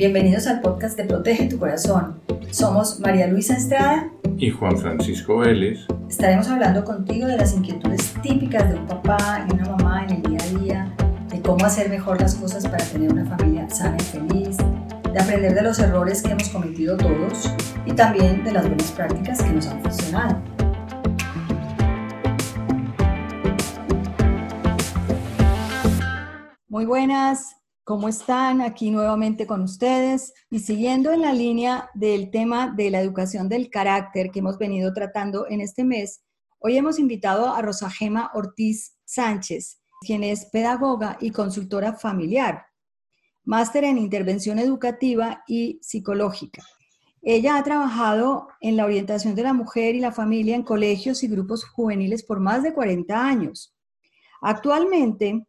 Bienvenidos al podcast de Protege tu Corazón. Somos María Luisa Estrada y Juan Francisco Vélez. Estaremos hablando contigo de las inquietudes típicas de un papá y una mamá en el día a día, de cómo hacer mejor las cosas para tener una familia sana y feliz, de aprender de los errores que hemos cometido todos y también de las buenas prácticas que nos han funcionado. Muy buenas, ¿cómo están? Aquí nuevamente con ustedes y siguiendo en la línea del tema de la educación del carácter que hemos venido tratando en este mes, hoy hemos invitado a Rosa Gema Ortiz Sánchez, quien es pedagoga y consultora familiar, máster en intervención educativa y psicológica. Ella ha trabajado en la orientación de la mujer y la familia en colegios y grupos juveniles por más de 40 años. Actualmente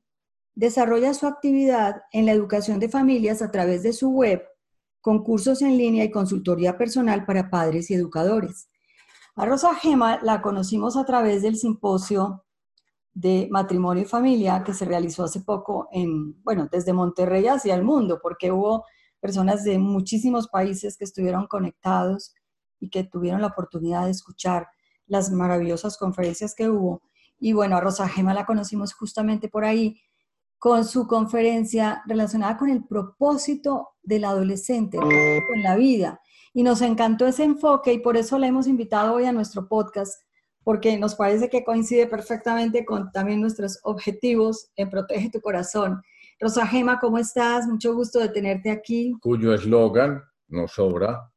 desarrolla su actividad en la educación de familias a través de su web, concursos en línea y consultoría personal para padres y educadores. A Rosa Gema la conocimos a través del simposio de matrimonio y familia que se realizó hace poco en, bueno, desde Monterrey hacia el mundo, porque hubo personas de muchísimos países que estuvieron conectados y que tuvieron la oportunidad de escuchar las maravillosas conferencias que hubo. Y bueno, a Rosa Gema la conocimos justamente por ahí con su conferencia relacionada con el propósito del adolescente, en la vida. Y nos encantó ese enfoque y por eso la hemos invitado hoy a nuestro podcast, porque nos parece que coincide perfectamente con también nuestros objetivos en Protege tu Corazón. Rosa Gema, ¿cómo estás? Mucho gusto de tenerte aquí. Cuyo eslogan, no sobra,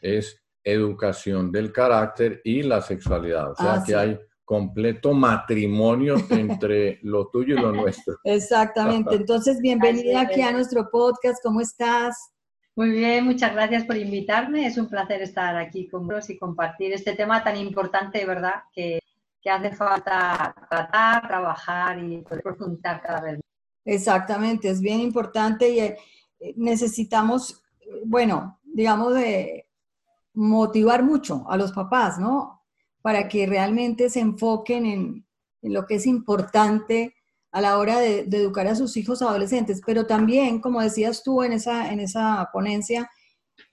es educación del carácter y la sexualidad. O sea ah, que hay completo matrimonio entre lo tuyo y lo nuestro. Exactamente. Entonces, bienvenida aquí a nuestro podcast. ¿Cómo estás? Muy bien, muchas gracias por invitarme. Es un placer estar aquí con vos y compartir este tema tan importante, ¿verdad? Que, que hace falta tratar, trabajar y poder profundizar cada vez más. Exactamente, es bien importante y eh, necesitamos, bueno, digamos, de motivar mucho a los papás, ¿no? Para que realmente se enfoquen en, lo que es importante a la hora de, educar a sus hijos adolescentes, pero también, como decías tú en esa, en esa ponencia,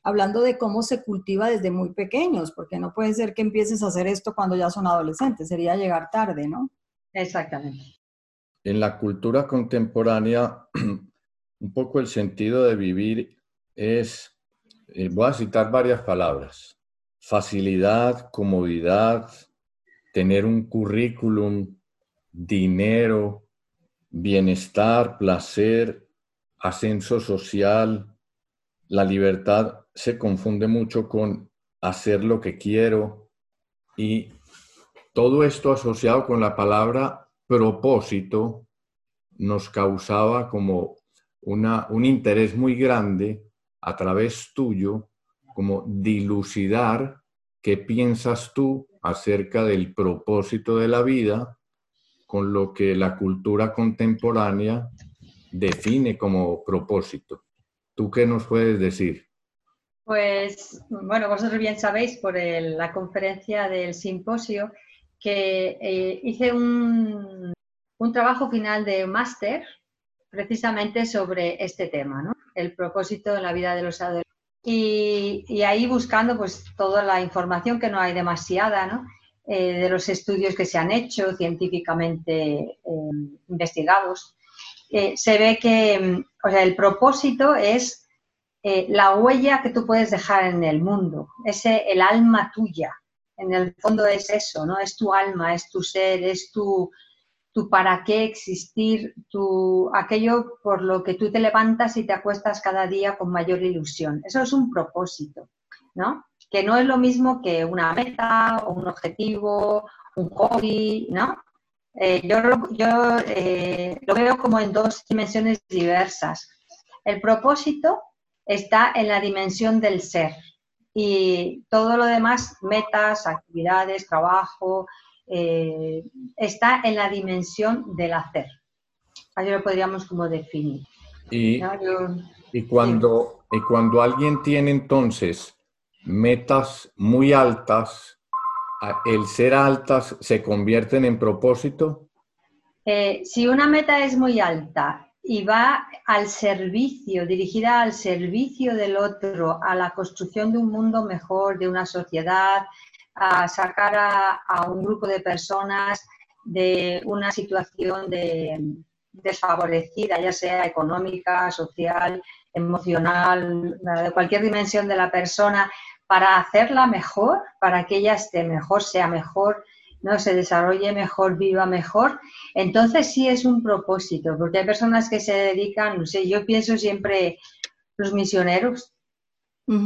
hablando de cómo se cultiva desde muy pequeños, porque no puede ser que empieces a hacer esto cuando ya son adolescentes, sería llegar tarde, ¿no? Exactamente. En la cultura contemporánea, un poco el sentido de vivir es, eh, voy a citar varias palabras, facilidad, comodidad, tener un currículum, dinero, bienestar, placer, ascenso social, la libertad se confunde mucho con hacer lo que quiero y todo esto asociado con la palabra propósito nos causaba como una, un interés muy grande a través tuyo como dilucidar qué piensas tú acerca del propósito de la vida con lo que la cultura contemporánea define como propósito. ¿Tú qué nos puedes decir? Pues, bueno, vosotros bien sabéis por la conferencia del simposio que eh, hice un, un, trabajo final de máster precisamente sobre este tema, ¿no? El propósito en la vida de los adolescentes y, ahí buscando pues toda la información que no hay demasiada, ¿no? Eh, de los estudios que se han hecho científicamente eh, investigados, eh, se ve que mm, o sea, el propósito es la huella que tú puedes dejar en el mundo, ese el alma tuya. En el fondo es eso, ¿no? Es tu alma, es tu ser, es tu, tu para qué existir, aquello por lo que tú te levantas y te acuestas cada día con mayor ilusión. Eso es un propósito, ¿no? Que no es lo mismo que una meta o un objetivo, un hobby, ¿no? Eh, yo yo eh, lo veo como en dos dimensiones diversas. El propósito está en la dimensión del ser y todo lo demás, metas, actividades, trabajo, eh, está en la dimensión del hacer. Ahí lo podríamos como definir. Y, y, cuando, y cuando alguien tiene entonces metas muy altas, ¿el ser altas se convierten en propósito? Eh, si una meta es muy alta y va al servicio, dirigida al servicio del otro, a la construcción de un mundo mejor, de una sociedad, a sacar a, un grupo de personas de una situación de, desfavorecida, ya sea económica, social, emocional, de cualquier dimensión de la persona, para hacerla mejor, para que ella esté mejor, sea mejor, no se desarrolle mejor, viva mejor, entonces sí es un propósito, porque hay personas que se dedican, no sé, yo pienso siempre los misioneros,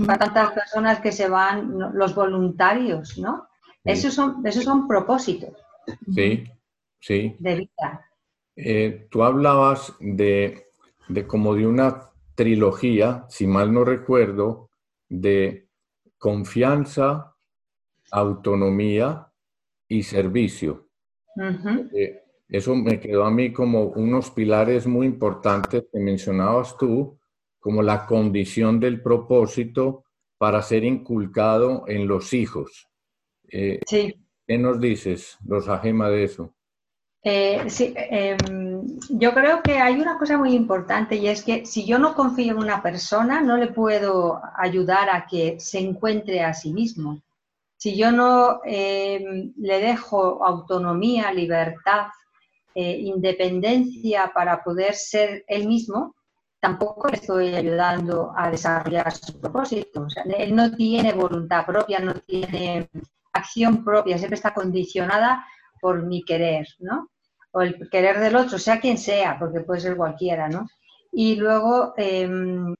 para tantas personas que se van, los voluntarios, ¿no? Esos, son, esos son propósitos. Sí, sí. De vida. Eh, tú hablabas de, de como de una trilogía, si mal no recuerdo, de confianza, autonomía y servicio. Eh, eso me quedó a mí como unos pilares muy importantes que mencionabas tú, como la condición del propósito para ser inculcado en los hijos. Eh, sí. ¿Qué nos dices, Rosagema, de eso? Eh, sí, em, yo creo que hay una cosa muy importante y es que si yo no confío en una persona, no le puedo ayudar a que se encuentre a sí mismo. Si yo no em, le dejo autonomía, libertad, eh, independencia para poder ser él mismo, tampoco le estoy ayudando a desarrollar su propósito. él no tiene voluntad propia, no tiene acción propia, siempre está condicionada por mi querer, ¿no? O el querer del otro, sea quien sea, porque puede ser cualquiera, ¿no? Y luego, em,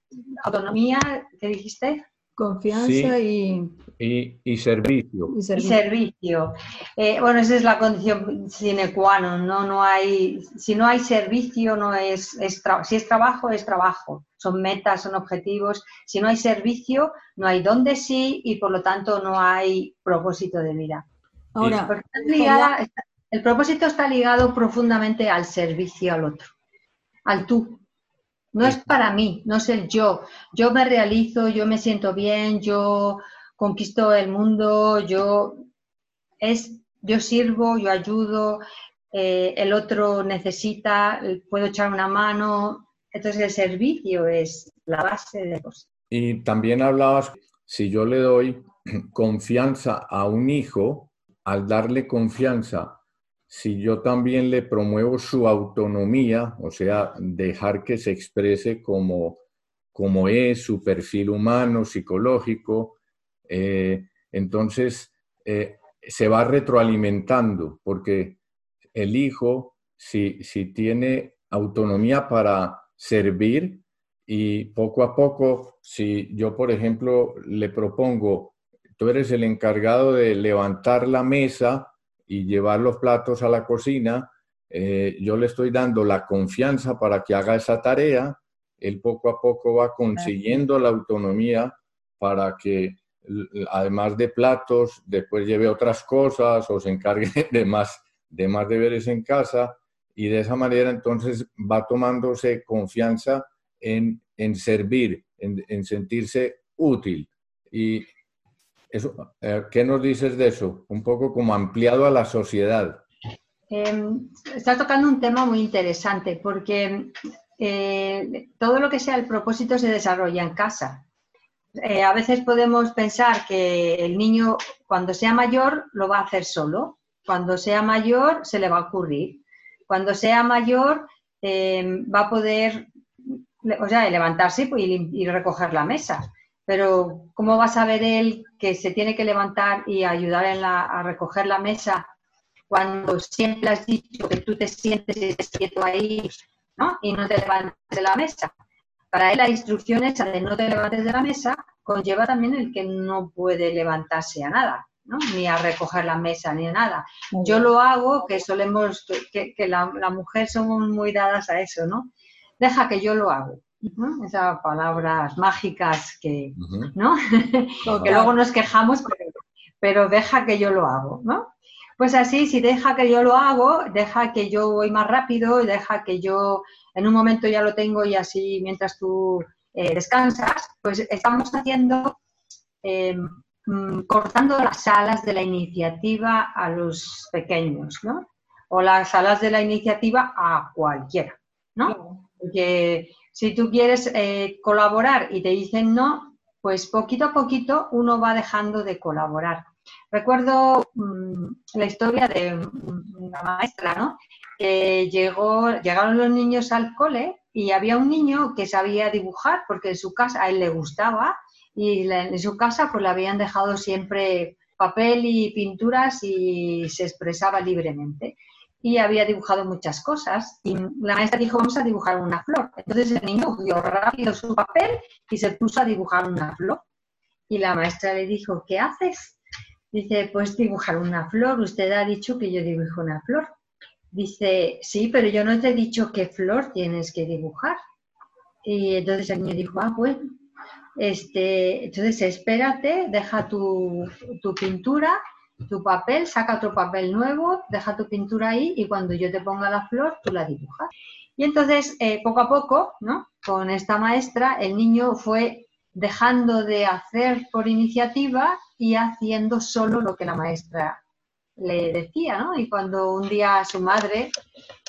autonomía, ¿qué dijiste? Confianza y... y... servicio. Y servicio. Eh, bueno, esa es la condición sine qua non, ¿no? no hay, si no hay servicio, no es, es si es trabajo, es trabajo. Son metas, son objetivos. Si no hay servicio, no hay dónde sí y por lo tanto no hay propósito de vida. Ahora, el propósito está ligado profundamente al servicio al otro, al tú. No es para mí, no es el yo. Yo me realizo, yo me siento bien, yo conquisto el mundo, yo es yo sirvo, yo ayudo, eh, el otro necesita, puedo echar una mano. Entonces el servicio es la base de cosas. Y también hablabas, si yo le doy confianza a un hijo, al darle confianza si yo también le promuevo su autonomía, o sea, dejar que se exprese como, como es, su perfil humano, psicológico, eh, entonces eh, se va retroalimentando, porque el hijo, si, si tiene autonomía para servir y poco a poco, si yo, por ejemplo, le propongo, tú eres el encargado de levantar la mesa, y llevar los platos a la cocina, eh, yo le estoy dando la confianza para que haga esa tarea, él poco a poco va consiguiendo la autonomía para que además de platos, después lleve otras cosas o se encargue de más, de más deberes en casa. Y de esa manera entonces va tomándose confianza en, en servir, en, en sentirse útil. Y eso, eh, ¿Qué nos dices de eso? Un poco como ampliado a la sociedad. Em, está tocando un tema muy interesante porque eh, todo lo que sea el propósito se desarrolla en casa. Eh, a veces podemos pensar que el niño cuando sea mayor lo va a hacer solo, cuando sea mayor se le va a ocurrir, cuando sea mayor em, va a poder o sea, levantarse y recoger la mesa pero ¿cómo va a saber él que se tiene que levantar y ayudar a recoger la mesa cuando siempre has dicho que tú te sientes y estés quieto ahí ¿no? y no te levantes de la mesa? Para él la instrucción esa de no te levantes de la mesa conlleva también el que no puede levantarse a nada. ¿no? ni a recoger la mesa, ni a nada. Yo lo hago, que solemos, que, la, la, mujer somos muy dadas a eso, ¿no? Deja que yo lo hago. Esas palabras mágicas que, ¿no? que luego nos quejamos, pero, deja que yo lo hago, ¿no? Pues así, si deja que yo lo hago, deja que yo voy más rápido, deja que yo en un momento ya lo tengo y así mientras tú eh, descansas, pues estamos haciendo, em, mm, cortando las alas de la iniciativa a los pequeños, ¿no? O las alas de la iniciativa a cualquiera, ¿no? Porque si tú quieres eh, colaborar y te dicen no, pues poquito a poquito uno va dejando de colaborar. Recuerdo mm, la historia de una maestra, ¿no? Que llegaron los niños al cole y había un niño que sabía dibujar porque en su casa a él le gustaba y en su casa pues le habían dejado siempre papel y pinturas y se expresaba libremente. Y había dibujado muchas cosas y la maestra dijo, vamos a dibujar una flor. Entonces el niño dio rápido su papel y se puso a dibujar una flor. Y la maestra le dijo, ¿qué haces? Dice, pues dibujar una flor. Usted ha dicho que yo dibujo una flor. Dice, sí, pero yo no te he dicho qué flor tienes que dibujar. Y entonces el niño dijo, ah, bueno. Este, entonces espérate, deja tu, pintura, tu papel, saca otro papel nuevo, deja tu pintura ahí y cuando yo te ponga la flor, tú la dibujas. Y entonces, eh, poco a poco, ¿no? Con esta maestra, el niño fue dejando de hacer por iniciativa y haciendo solo lo que la maestra le decía, ¿no? Y cuando un día su madre,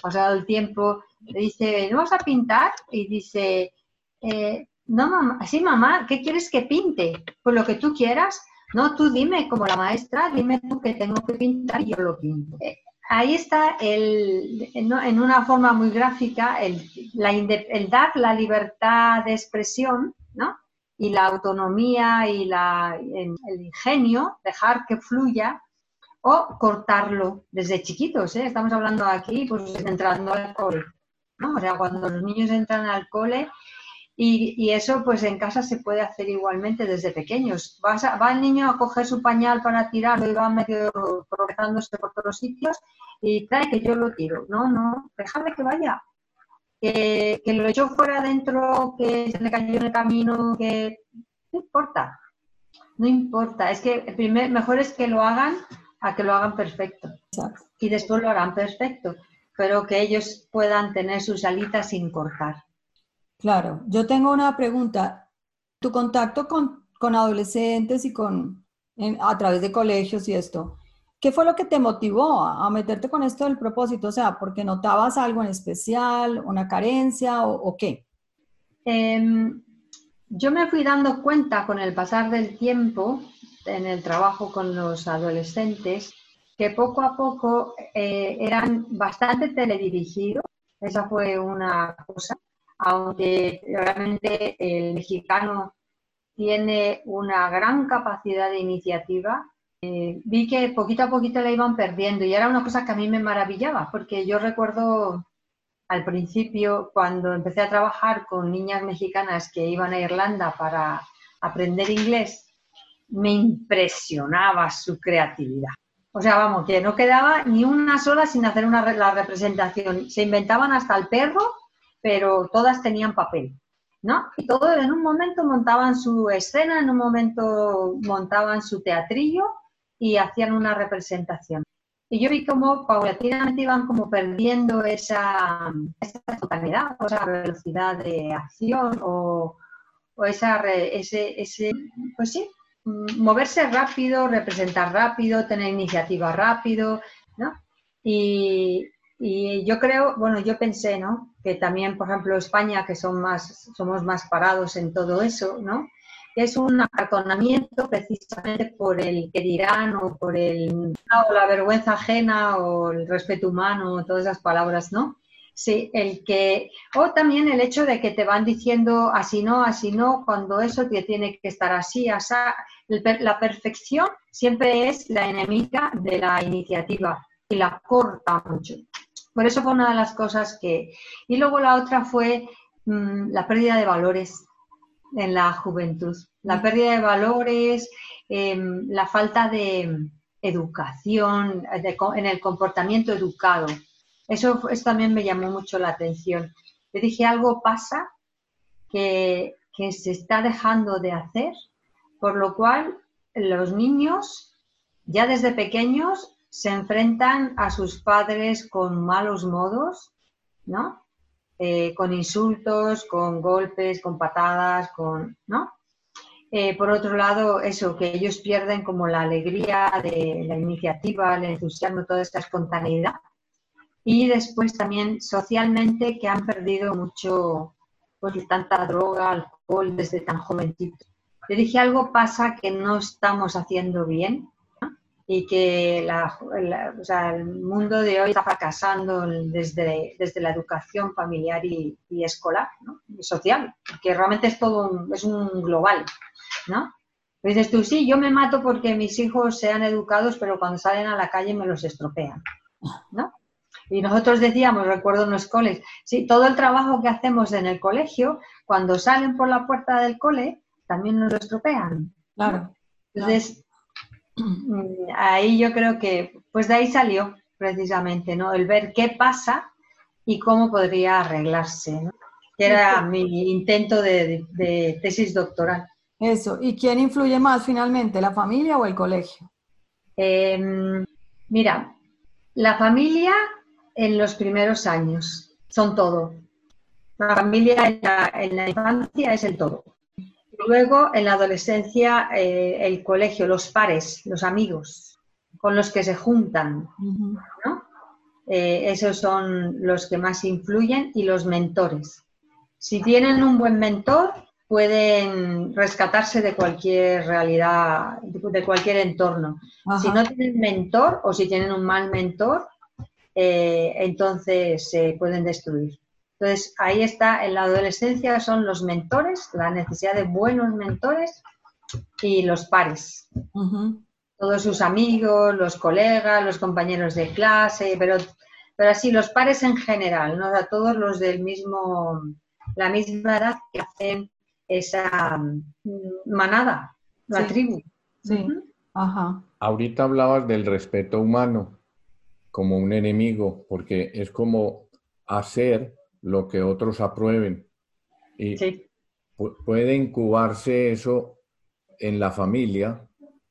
pasado el tiempo, le dice, ¿no vas a pintar? Y dice, eh, no, mamá, sí, mamá, ¿qué quieres que pinte? Pues lo que tú quieras. No, tú dime, como la maestra, dime tú que tengo que pintar y yo lo pinto. Eh, ahí está el, en una forma muy gráfica el, el dar la libertad de expresión, ¿no? Y la autonomía y la, el ingenio, dejar que fluya o cortarlo desde chiquitos. ¿eh? Estamos hablando aquí, pues entrando al cole. ¿no? O sea, cuando los niños entran al cole y, eso pues en casa se puede hacer igualmente desde pequeños. va el niño a coger su pañal para tirarlo y va medio tropezándose por todos los sitios y trae que yo lo tiro. No, no, déjame que vaya. Que, lo echó fuera adentro, que se le cayó en el camino, que no importa. No importa. Es que primer, mejor es que lo hagan a que lo hagan perfecto. Y después lo harán perfecto, pero que ellos puedan tener sus alitas sin cortar. Claro, yo tengo una pregunta. Tu contacto con, adolescentes y con a través de colegios y esto, ¿qué fue lo que te motivó a, meterte con esto del propósito? O sea, ¿porque notabas algo en especial, una carencia o, qué? Em, yo me fui dando cuenta con el pasar del tiempo en el trabajo con los adolescentes que poco a poco eh, eran bastante teledirigidos. Esa fue una cosa, aunque realmente el mexicano tiene una gran capacidad de iniciativa. Eh, vi que poquito a poquito la iban perdiendo y era una cosa que a mí me maravillaba, porque yo recuerdo al principio cuando empecé a trabajar con niñas mexicanas que iban a Irlanda para aprender inglés, me impresionaba su creatividad. O sea, vamos, que no quedaba ni una sola sin hacer una, la representación. Se inventaban hasta el perro, pero todas tenían papel, ¿no? Y todo en un momento montaban su escena, en un momento montaban su teatrillo y hacían una representación. Y yo vi como paulatinamente iban como perdiendo esa, esa espontaneidad, o esa velocidad de acción o, o esa, ese, ese, pues sí, moverse rápido, representar rápido, tener iniciativa rápido, ¿no? Y, yo creo, bueno, yo pensé, ¿no? Que también, por ejemplo, España, que son más, somos más parados en todo eso, ¿no? Es un acartonamiento precisamente por el que dirán o por el, o la vergüenza ajena o el respeto humano, todas esas palabras, ¿no? Sí, el que, o también el hecho de que te van diciendo así no, así no, cuando eso tiene que estar así, así. La perfección siempre es la enemiga de la iniciativa y la corta mucho. Por eso fue una de las cosas que... Y luego la otra fue mm, la pérdida de valores en la juventud. La mm. pérdida de valores, em, la falta de educación, en el comportamiento educado. Eso, también me llamó mucho la atención. Yo dije, algo pasa que, se está dejando de hacer, por lo cual los niños ya desde pequeños se enfrentan a sus padres con malos modos, ¿no? Eh, con insultos, con golpes, con patadas, con, ¿no? Eh, por otro lado, eso, que ellos pierden como la alegría de la iniciativa, el entusiasmo, toda esta espontaneidad y después también socialmente que han perdido mucho, pues tanta droga, alcohol desde tan jovencito. Le dije, algo pasa que no estamos haciendo bien y que la, el mundo de hoy está fracasando desde, desde la educación familiar y, escolar y social, que realmente es todo un, es un global, ¿no? dices tú, sí, yo me mato porque mis hijos sean educados, pero cuando salen a la calle me los estropean, ¿no? Y nosotros decíamos, recuerdo en los coles, sí, todo el trabajo que hacemos en el colegio, cuando salen por la puerta del cole, también nos lo estropean. Claro. Entonces, mm, ahí yo creo que, pues de ahí salió precisamente, ¿no? El ver qué pasa y cómo podría arreglarse, ¿no? Que era mi intento de, tesis doctoral. Eso. ¿Y quién influye más finalmente, la familia o el colegio? Em, mira, la familia en los primeros años, son todo. La familia en la, infancia es el todo. Luego, en la adolescencia, eh, el colegio, los pares, los amigos con los que se juntan, eh, esos son los que más influyen y los mentores. Si tienen un buen mentor, pueden rescatarse de cualquier realidad, de cualquier entorno. Si no tienen mentor o si tienen un mal mentor, eh, entonces se pueden destruir. Entonces, ahí está, en la adolescencia son los mentores, la necesidad de buenos mentores y los pares. Todos sus amigos, los colegas, los compañeros de clase, pero, pero así los pares en general, ¿no? todos los del mismo, la misma edad que hacen esa mm, manada, la tribu. Sí. Ajá. Ahorita hablabas del respeto humano como un enemigo, porque es como hacer lo que otros aprueben. Y puede incubarse eso en la familia,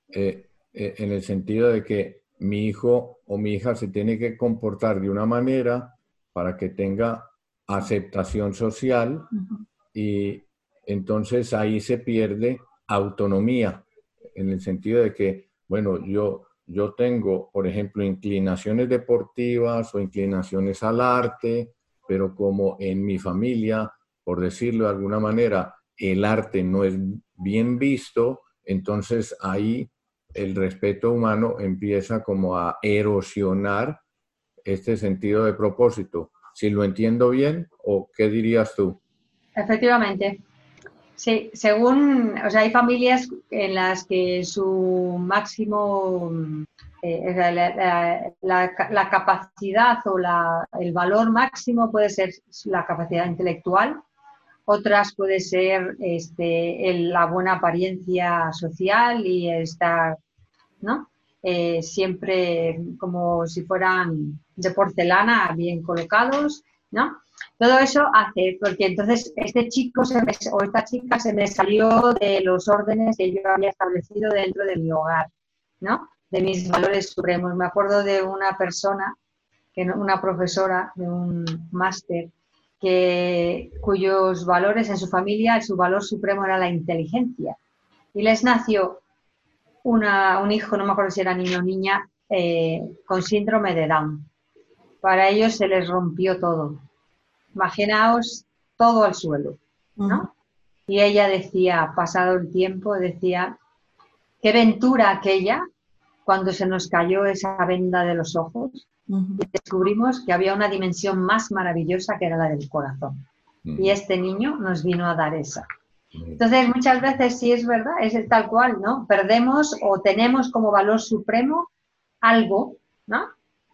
eh, eh, en el sentido de que mi hijo o mi hija se tiene que comportar de una manera para que tenga aceptación social y entonces ahí se pierde autonomía, en el sentido de que, bueno, yo yo tengo, por ejemplo, inclinaciones deportivas o inclinaciones al arte, pero como en mi familia, por decirlo de alguna manera, el arte no es bien visto, entonces ahí el respeto humano empieza como a erosionar este sentido de propósito. Si lo entiendo bien, ¿o qué dirías tú? Efectivamente. Sí, según, o sea, hay familias en las que su máximo, eh, la, capacidad o el valor máximo puede ser la capacidad intelectual, otras puede ser este, la buena apariencia social y estar, ¿no? Eh, siempre como si fueran de porcelana, bien colocados, ¿no? Todo eso hace, porque entonces este chico o esta chica se me salió de los órdenes que yo había establecido dentro de mi hogar, ¿no? De mis valores supremos. Me acuerdo de una persona, una profesora de un máster, que, cuyos valores en su familia, su valor supremo era la inteligencia. Y les nació una, un hijo, no me acuerdo si era niño o niña, eh, con síndrome de Down. Para ellos se les rompió todo imaginaos todo al suelo, ¿no? Y ella decía, pasado el tiempo, decía, qué ventura aquella cuando se nos cayó esa venda de los ojos y descubrimos que había una dimensión más maravillosa que era la del corazón. Y este niño nos vino a dar esa. Entonces, muchas veces sí es verdad, es tal cual, ¿no? Perdemos o tenemos como valor supremo algo, ¿no?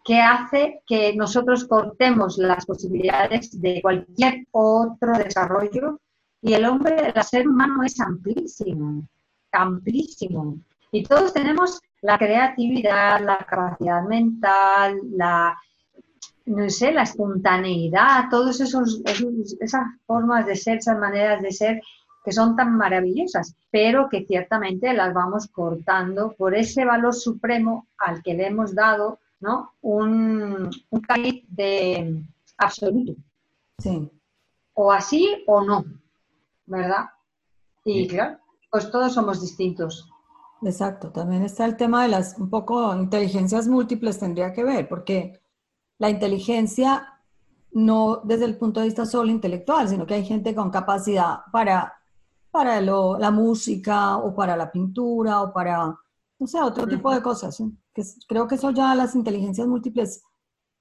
que hace que nosotros cortemos las posibilidades de cualquier otro desarrollo y el hombre, el ser humano es amplísimo, amplísimo. Y todos tenemos la creatividad, la capacidad mental, la, no sé, la espontaneidad, todas esas formas de ser, esas maneras de ser que son tan maravillosas, pero que ciertamente las vamos cortando por ese valor supremo al que le hemos dado ¿no? Un, un de absoluto. Sí. O así o no, ¿verdad? Y claro, pues todos somos distintos. Exacto, también está el tema de las un poco inteligencias múltiples tendría que ver, porque la inteligencia no desde el punto de vista solo intelectual, sino que hay gente con capacidad para, para la música o para la pintura o para, no sé, otro tipo de cosas. Que creo que eso ya las inteligencias múltiples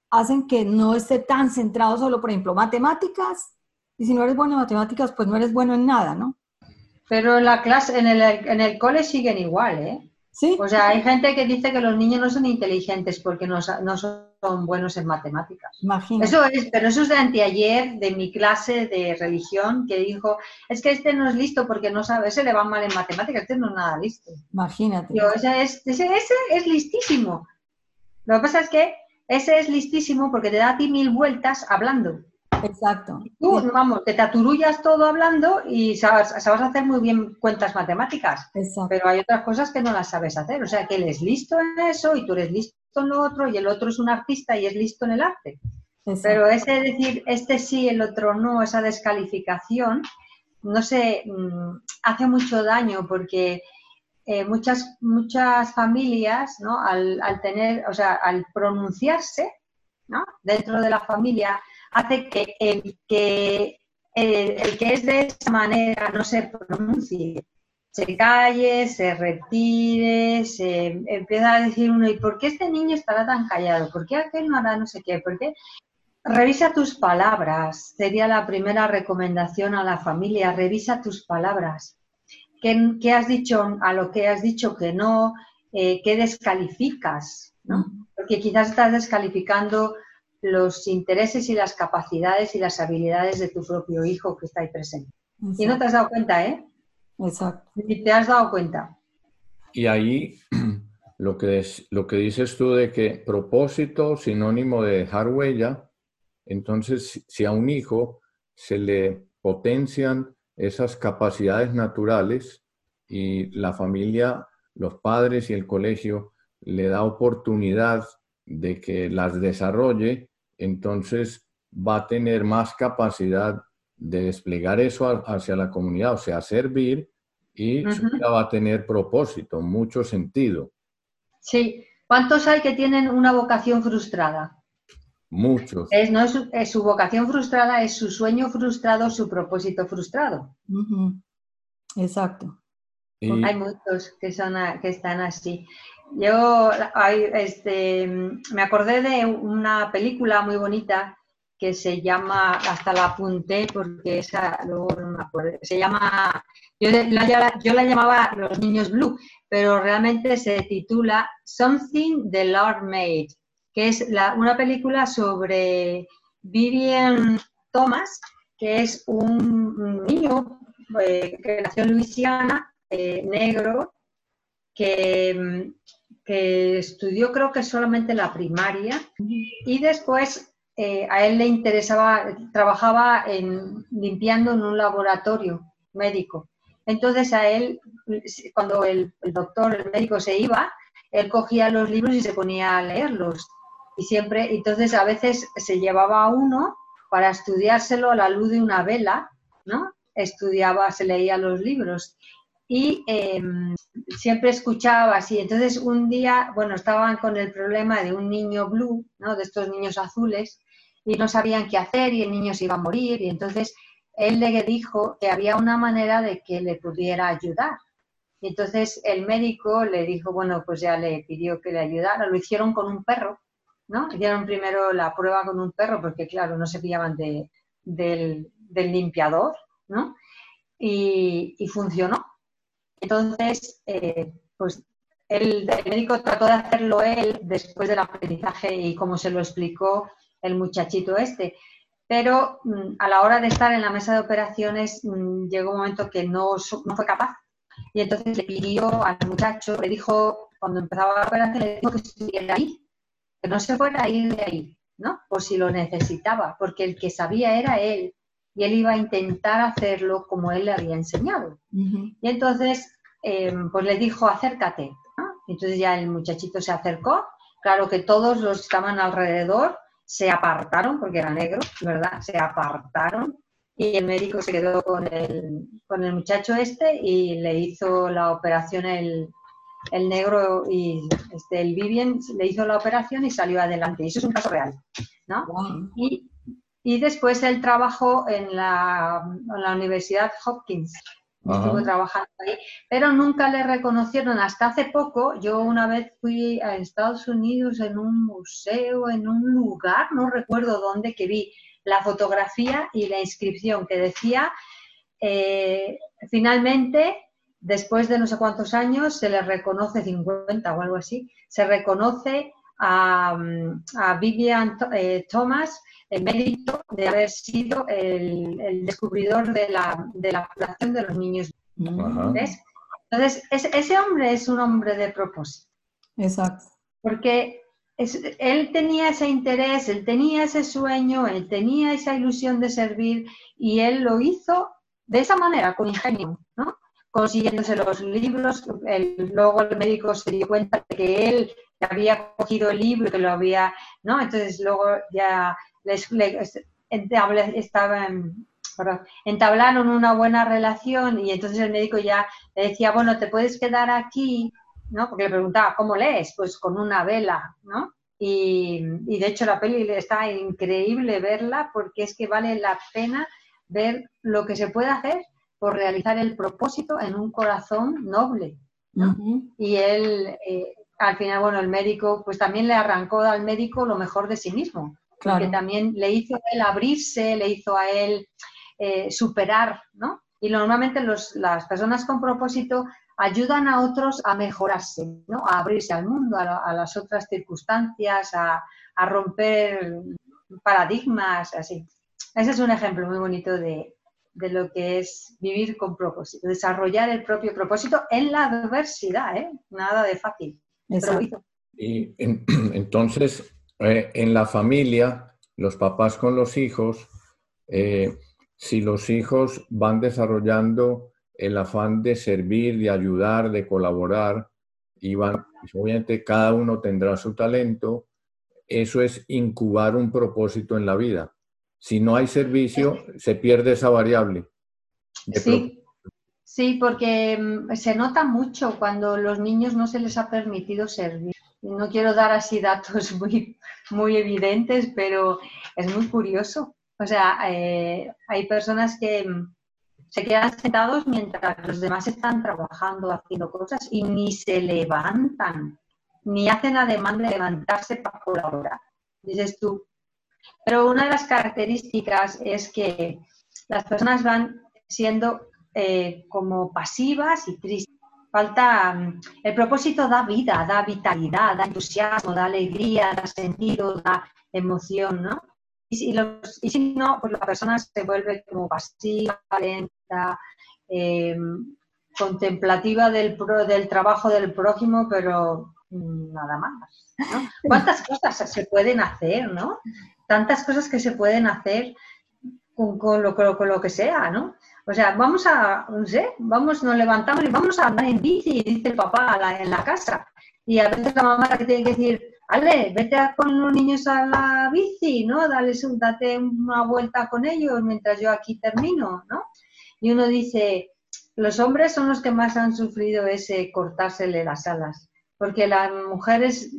hacen que no esté tan centrado solo, por ejemplo, matemáticas, y si no eres bueno en matemáticas, pues no eres bueno en nada, ¿no? Pero en la clase, en el, en el cole siguen igual, ¿eh? Sí. O sea, hay gente que dice que los niños no son inteligentes porque no, no son buenos en matemáticas. Imagínate. Eso es, pero eso es de anteayer de mi clase de religión que dijo, es que este no es listo porque no sabe, ese le va mal en matemáticas, este no es nada listo. Imagínate. Yo, ese, es, ese, ese es listísimo. Lo que pasa es que ese es listísimo porque te da a ti mil vueltas hablando. Exacto. Tú, vamos, te taturullas todo hablando y sabes, sabes, hacer muy bien cuentas matemáticas. Exacto. Pero hay otras cosas que no las sabes hacer. O sea, que él es listo en eso y tú eres listo en lo otro y el otro es un artista y es listo en el arte. Exacto. Pero ese decir, este sí, el otro no, esa descalificación, no sé, mm, hace mucho daño porque eh, muchas, muchas familias, ¿no? Al, al, tener, o sea, al pronunciarse, ¿no? Dentro de la familia, hace que el que, el, que es de esa manera no se pronuncie, se calle, se retire, se empieza a decir uno, ¿y por qué este niño estará tan callado? ¿Por qué aquel no hará no sé qué? ¿Por qué? Revisa tus palabras, sería la primera recomendación a la familia, revisa tus palabras. ¿Qué, qué has dicho a lo que has dicho que no? Eh, ¿Qué descalificas? ¿no? Porque quizás estás descalificando los intereses y las capacidades y las habilidades de tu propio hijo que está ahí presente. Exacto. Y no te has dado cuenta, ¿eh? Exacto. Ni te has dado cuenta. Y ahí lo que, es, lo que dices tú de que propósito, sinónimo de dejar huella, entonces si a un hijo se le potencian esas capacidades naturales y la familia, los padres y el colegio le da oportunidad de que las desarrolle, entonces va a tener más capacidad de desplegar eso hacia la comunidad, o sea, servir y uh -huh. va a tener propósito, mucho sentido. Sí. ¿Cuántos hay que tienen una vocación frustrada? Muchos. Es, no es su, es su, vocación frustrada, es su sueño frustrado, su propósito frustrado. Uh -huh. Exacto. Y... Hay muchos que, son a, que están así. Yo este, me acordé de una película muy bonita que se llama, hasta la apunté porque esa luego no me acuerdo, se llama, yo la, yo la llamaba Los Niños Blue, pero realmente se titula Something the Lord Made, que es una película sobre Vivian Thomas, que es un niño eh, que nació en Luisiana, eh, negro, que, que, estudió creo que solamente la primaria y después eh, a él le interesaba, trabajaba en, limpiando en un laboratorio médico. Entonces a él, cuando el, el, doctor, el médico se iba, él cogía los libros y se ponía a leerlos. Y siempre, entonces a veces se llevaba uno para estudiárselo a la luz de una vela, ¿no? Estudiaba, se leía los libros y eh, siempre escuchaba así. Entonces un día, bueno, estaban con el problema de un niño blue, ¿no? De estos niños azules y no sabían qué hacer y el niño se iba a morir y entonces él le dijo que había una manera de que le pudiera ayudar. Y entonces el médico le dijo, bueno, pues ya le pidió que le ayudara. Lo hicieron con un perro, ¿no? Hicieron primero la prueba con un perro porque, claro, no se pillaban de, del, del, limpiador, ¿no? Y, y funcionó. Entonces, eh, pues el, médico trató de hacerlo él después del aprendizaje y como se lo explicó el muchachito este. Pero mm, a la hora de estar en la mesa de operaciones mm, llegó un momento que no, no, fue capaz. Y entonces le pidió al muchacho, le dijo, cuando empezaba la operación, le dijo que estuviera ahí, que no se fuera a ir de ahí, ¿no? Por si lo necesitaba, porque el que sabía era él y él iba a intentar hacerlo como él le había enseñado. Uh -huh. Y entonces, eh, pues le dijo, acércate. ¿no? Entonces ya el muchachito se acercó. Claro que todos los que estaban alrededor se apartaron, porque era negro, ¿verdad? Se apartaron y el médico se quedó con el, con el muchacho este y le hizo la operación el, el negro y este, el Vivian le hizo la operación y salió adelante. Y eso es un caso real, ¿no? Y, y, después él trabajó en la, en la Universidad Hopkins. Estuvo trabajando ahí, pero nunca le reconocieron hasta hace poco. Yo una vez fui a Estados Unidos en un museo, en un lugar, no recuerdo dónde, que vi la fotografía y la inscripción que decía, eh, finalmente después de no sé cuántos años, se le reconoce 50 o algo así, se reconoce a, Vivian eh, Thomas el mérito de haber sido el, descubridor de la, de la población de los niños. Entonces, ese hombre es un hombre de propósito. Exacto. Porque él tenía ese interés, él tenía ese sueño, él tenía esa ilusión de servir y él lo hizo de esa manera, con ingenio, ¿no? consiguiéndose los libros. luego el médico se dio cuenta de que él había cogido el libro, que lo había, ¿no? Entonces luego ya les, entablaron una buena relación y entonces el médico ya le decía, bueno, te puedes quedar aquí, ¿no? Porque le preguntaba, ¿cómo lees? Pues con una vela, ¿no? Y, y de hecho la peli está increíble verla porque es que vale la pena ver lo que se puede hacer por realizar el propósito en un corazón noble. Y él, eh, al final, bueno, el médico, pues también le arrancó al médico lo mejor de sí mismo. Que también le hizo a él abrirse, le hizo a él eh, superar, ¿no? Y normalmente las personas con propósito ayudan a otros a mejorarse, ¿no? A abrirse al mundo, a, las otras circunstancias, a, a romper paradigmas, así. Ese es un ejemplo muy bonito de, de lo que es vivir con propósito, desarrollar el propio propósito en la adversidad, ¿eh? nada de fácil. Y entonces, eh, en la familia, los papás con los hijos, eh, si los hijos van desarrollando el afán de servir, de ayudar, de colaborar, y van, pues, obviamente cada uno tendrá su talento, eso es incubar un propósito en la vida. Si no hay servicio, se pierde esa variable. Sí, sí, porque mm, se nota mucho cuando los niños no se les ha permitido servir. No quiero dar así datos muy, muy evidentes, pero es muy curioso. O sea, eh, hay personas que mm, se quedan sentados mientras los demás están trabajando, haciendo cosas y ni se levantan, ni hacen ademán de levantarse para colaborar. Dices tú, pero una de las características es que las personas van siendo eh, como pasivas y tristes. Falta, mm, el propósito da vida, da vitalidad, da entusiasmo, da alegría, da sentido, da emoción, ¿no? Y si, no, pues la persona se vuelve como pasiva, lenta, em, contemplativa del, del trabajo del prójimo, pero mm, nada más. ¿no? ¿Cuántas cosas se pueden hacer, no? tantas cosas que se pueden hacer con, lo, con, lo, que sea, ¿no? O sea, vamos a, no sé, vamos, nos levantamos y vamos a andar en bici, dice el papá en la casa. Y a veces la mamá que tiene que decir, Ale, vete con los niños a la bici, ¿no? Dale, date una vuelta con ellos mientras yo aquí termino, ¿no? Y uno dice, los hombres son los que más han sufrido ese cortársele las alas, porque las mujeres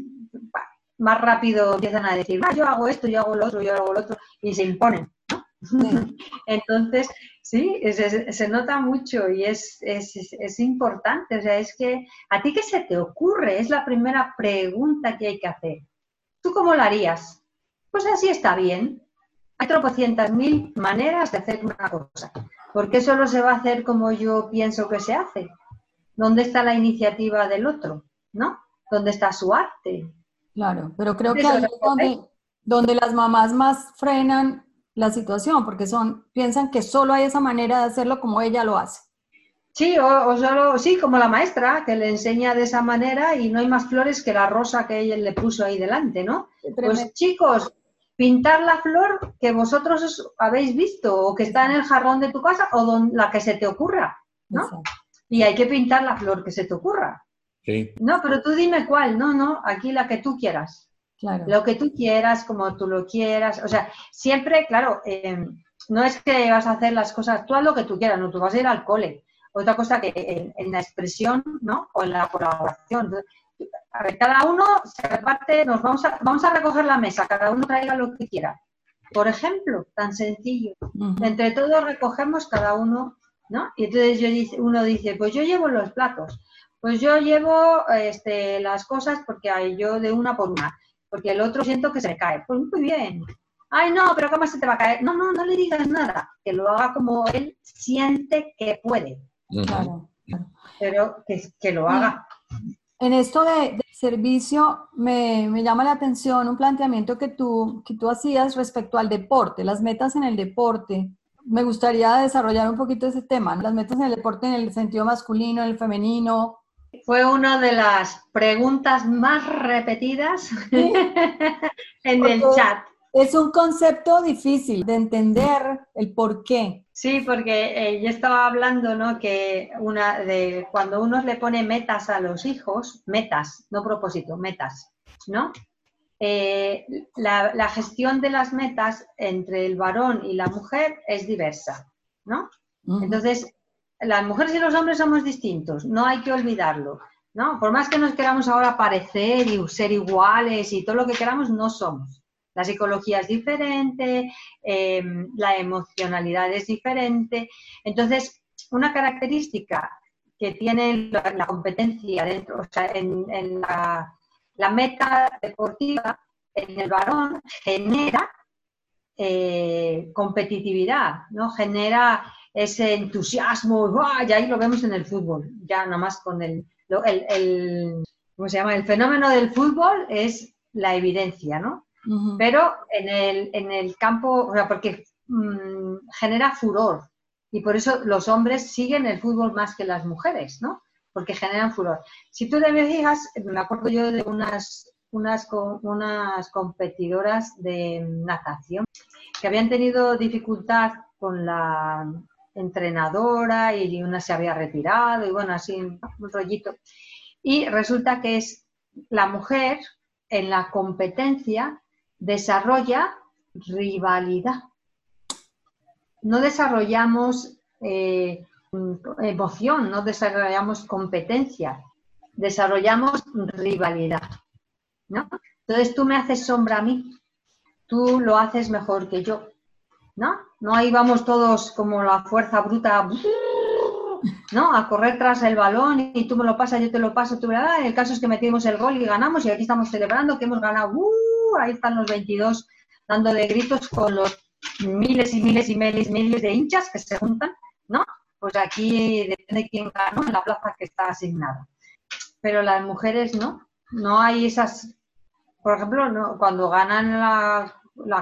más rápido empiezan a decir, ah, yo hago esto, yo hago lo otro, yo hago lo otro, y se imponen. Entonces, sí, se, nota mucho y es, es, importante. O sea, es que, ¿a ti qué se te ocurre? Es la primera pregunta que hay que hacer. ¿Tú cómo lo harías? Pues así está bien. Hay tropocientas mil maneras de hacer una cosa. ¿Por qué solo se va a hacer como yo pienso que se hace? ¿Dónde está la iniciativa del otro? ¿No? ¿Dónde está su arte? Claro, pero creo que ahí es donde, las mamás más frenan la situación, porque son, piensan que solo hay esa manera de hacerlo como ella lo hace. Sí, o, solo, sí, como la maestra, que le enseña de esa manera y no hay más flores que la rosa que ella le puso ahí delante, ¿no? Pues chicos, pintar la flor que vosotros habéis visto o que está en el jarrón de tu casa o la que se te ocurra, ¿no? Y hay que pintar la flor que se te ocurra. No, pero tú dime cuál, no, no, aquí la que tú quieras. Claro. Lo que tú quieras, como tú lo quieras. O sea, siempre, claro, em, no es que vas a hacer las cosas, tú haz lo que tú quieras, no, tú vas a ir al cole. otra cosa que en, la expresión, ¿no? O en la colaboración. A ver, cada uno se reparte, nos vamos a, vamos a recoger la mesa, cada uno traiga lo que quiera. Por ejemplo, tan sencillo. Entre todos recogemos cada uno, ¿no? Y entonces yo uno dice, pues yo llevo los platos, pues yo llevo este, las cosas porque hay yo de una por una, porque el otro siento que se me cae. Pues muy bien. Ay, no, pero ¿cómo se te va a caer? No, no, no le digas nada, que lo haga como él siente que puede. Claro, Pero que, lo haga. En esto de, servicio me, llama la atención un planteamiento que tú, que tú hacías respecto al deporte, las metas en el deporte. Me gustaría desarrollar un poquito ese tema, las metas en el deporte en el sentido masculino, en el femenino. Fue una de las preguntas más repetidas en el chat. Es un concepto difícil de entender el por qué. Sí, porque eh, yo estaba hablando, ¿no? Que una de cuando uno le pone metas a los hijos, metas, no propósito, metas, ¿no? Eh, la, gestión de las metas entre el varón y la mujer es diversa, ¿no? Entonces, las mujeres y los hombres somos distintos, no hay que olvidarlo, ¿no? Por más que nos queramos ahora parecer y ser iguales y todo lo que queramos, no somos. La psicología es diferente, eh, la emocionalidad es diferente. Entonces, una característica que tiene la, competencia dentro, o sea, en, la, meta deportiva, en el varón, genera eh, competitividad, ¿no? Genera ese entusiasmo, y ahí lo vemos en el fútbol, ya nada más con el, el, ¿cómo se llama? El fenómeno del fútbol es la evidencia, ¿no? pero en el, en el campo, o sea, porque mm, genera furor y por eso los hombres siguen el fútbol más que las mujeres, ¿no? Porque generan furor. Si tú te fijas, me acuerdo yo de unas, unas, unas competidoras de natación que habían tenido dificultad con la entrenadora y una se había retirado y bueno, así un rollito. Y resulta que es la mujer en la competencia desarrolla rivalidad. No desarrollamos eh, emoción, no desarrollamos competencia, desarrollamos rivalidad. ¿no? Entonces tú me haces sombra a mí, tú lo haces mejor que yo. ¿No? No ahí vamos todos como la fuerza bruta, ¿no? A correr tras el balón y tú me lo pasas, yo te lo paso, tú me El caso es que metimos el gol y ganamos y aquí estamos celebrando que hemos ganado. ¡Uh! ahí están los 22 dándole gritos con los miles y miles y miles, miles de hinchas que se juntan, ¿no? Pues aquí depende de quién ganó en la plaza que está asignada. Pero las mujeres no, no hay esas, por ejemplo, cuando ganan la,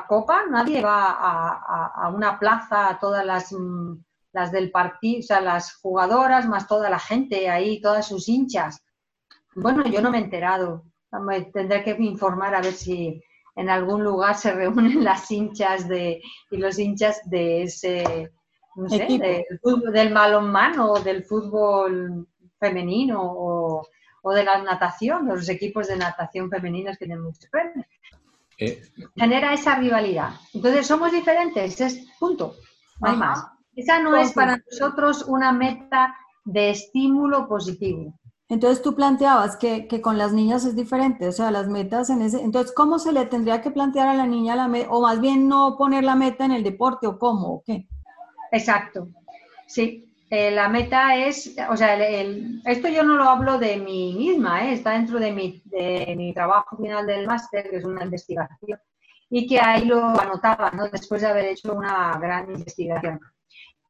copa, nadie va a, una plaza, a todas las, las del partido, o sea, las jugadoras, más toda la gente ahí, todas sus hinchas. Bueno, yo no me he enterado, tendré que informar a ver si en algún lugar se reúnen las hinchas de, y los hinchas de ese, no sé, del, fútbol, del balonmano o del fútbol femenino o, de la natación, los equipos de natación femeninos tienen muchos premios. Eh, Genera esa rivalidad. Entonces, somos diferentes, es punto, no hay más. Esa no es para nosotros una meta de estímulo positivo. Entonces tú planteabas que, con las niñas es diferente, o sea, las metas en ese... Entonces, ¿cómo se le tendría que plantear a la niña la meta, o más bien no poner la meta en el deporte, o cómo, o qué? Exacto, sí. Eh, la meta es, o sea, esto yo no lo hablo de mí misma, eh, está dentro de mi, de mi trabajo final del máster, que es una investigación, y que ahí lo anotaba, ¿no? Después de haber hecho una gran investigación.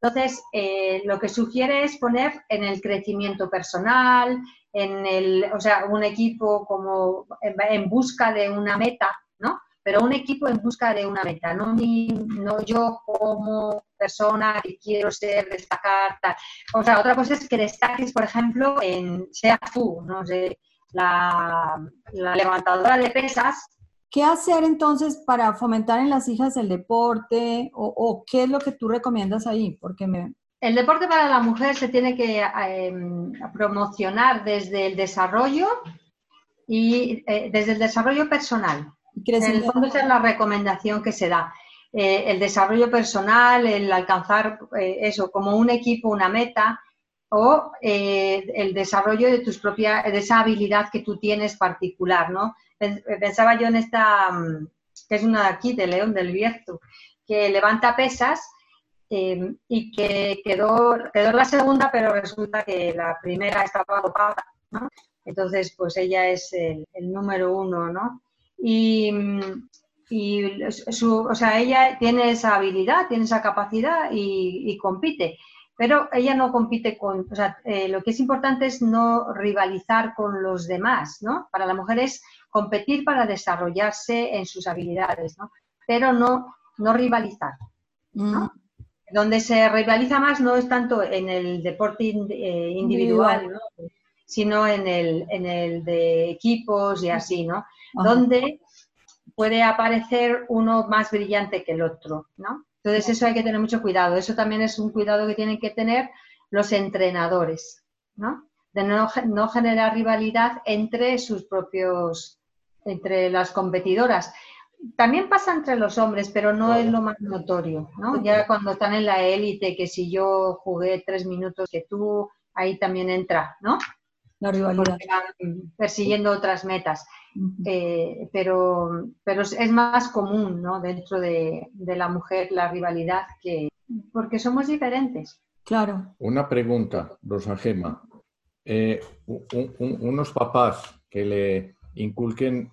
Entonces, eh, lo que sugiere es poner en el crecimiento personal, en el, o sea, un equipo como en, busca de una meta, ¿no? Pero un equipo en busca de una meta, no, no yo como persona que quiero ser, destacar, tal. O sea, otra cosa es que destaques, por ejemplo, en, sea tú, no sé, la, la levantadora de pesas, ¿Qué hacer entonces para fomentar en las hijas el deporte o, qué es lo que tú recomiendas ahí? Porque me... El deporte para la mujer se tiene que em, promocionar desde el desarrollo y eh, desde el desarrollo personal. En el fondo esa es la recomendación que se da. Eh, el desarrollo personal, el alcanzar eh, eso como un equipo, una meta, o eh, el desarrollo de tus propias, de esa habilidad que tú tienes particular, ¿no? Pensaba yo en esta, mm, que es una de aquí, de León del Bierzo, que levanta pesas em, y que quedó, quedó la segunda, pero resulta que la primera estaba dopada, ¿no? Entonces, pues ella es el, número uno, ¿no? Y, y su, o sea, ella tiene esa habilidad, tiene esa capacidad y, compite. Pero ella no compite con, o sea, eh, lo que es importante es no rivalizar con los demás, ¿no? Para la mujer es competir para desarrollarse en sus habilidades, ¿no? Pero no, no rivalizar, ¿no? Mm. Donde se rivaliza más no es tanto en el deporte eh, individual, ¿no? sino en el, en el de equipos y así, ¿no? Donde puede aparecer uno más brillante que el otro, ¿no? Entonces eso hay que tener mucho cuidado. Eso también es un cuidado que tienen que tener los entrenadores, ¿no? De no, no generar rivalidad entre sus propios, entre las competidoras. También pasa entre los hombres, pero no es lo más notorio, ¿no? Ya cuando están en la élite, que si yo jugué tres minutos que tú, ahí también entra, ¿no? La rivalidad. persiguiendo otras metas. Eh, pero, pero es más común ¿no? dentro de, la mujer la rivalidad que porque somos diferentes. Claro. Una pregunta, Rosa Gema. Eh, unos papás que le inculquen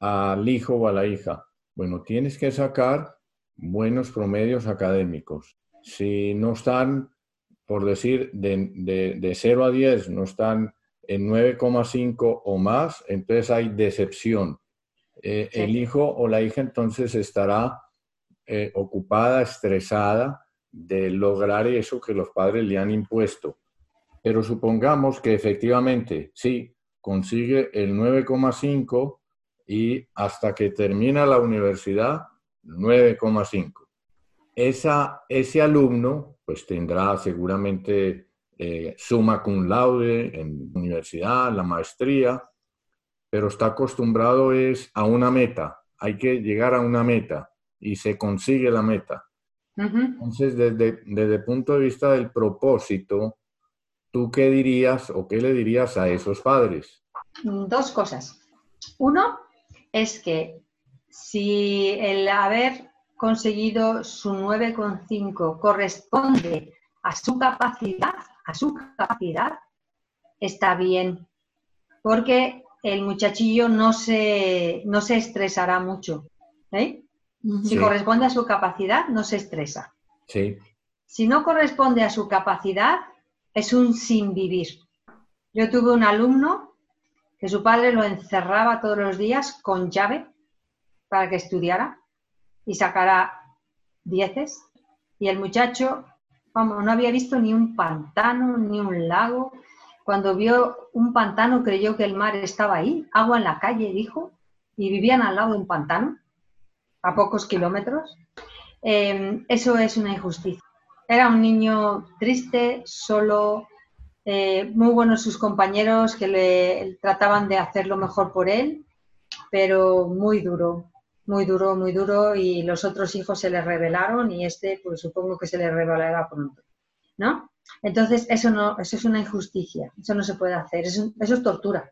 al hijo o a la hija, bueno, tienes que sacar buenos promedios académicos. Si no están, por decir, de, de, de 0 a 10, no están en 9,5 o más, entonces hay decepción. Eh, el hijo o la hija entonces estará eh, ocupada, estresada de lograr eso que los padres le han impuesto. Pero supongamos que efectivamente, sí, consigue el 9,5 y hasta que termina la universidad, 9,5. Ese alumno pues tendrá seguramente eh, suma cum laude en universidad, la maestría, pero está acostumbrado es a una meta, hay que llegar a una meta y se consigue la meta. Entonces, desde, desde el punto de vista del propósito, ¿tú qué dirías o qué le dirías a esos padres? Dos cosas. Uno es que si el haber conseguido su 9,5 corresponde a su capacidad, a su capacidad, está bien, porque el muchachillo no se, no se estresará mucho. ¿eh? Si corresponde a su capacidad, no se estresa. Si no corresponde a su capacidad, es un sin vivir. Yo tuve un alumno que su padre lo encerraba todos los días con llave para que estudiara y sacara dieces. Y el muchacho Vamos, no había visto ni un pantano, ni un lago. Cuando vio un pantano creyó que el mar estaba ahí, agua en la calle, dijo, y vivían al lado de un pantano, a pocos kilómetros. Em, eso es una injusticia. Era un niño triste, solo, eh, muy buenos sus compañeros que le trataban de hacer lo mejor por él, pero muy duro, muy duro, muy duro y los otros hijos se le rebelaron y este, pues supongo que se le revelará pronto, ¿no? Entonces, eso no, eso es una injusticia, eso no se puede hacer, eso, es tortura.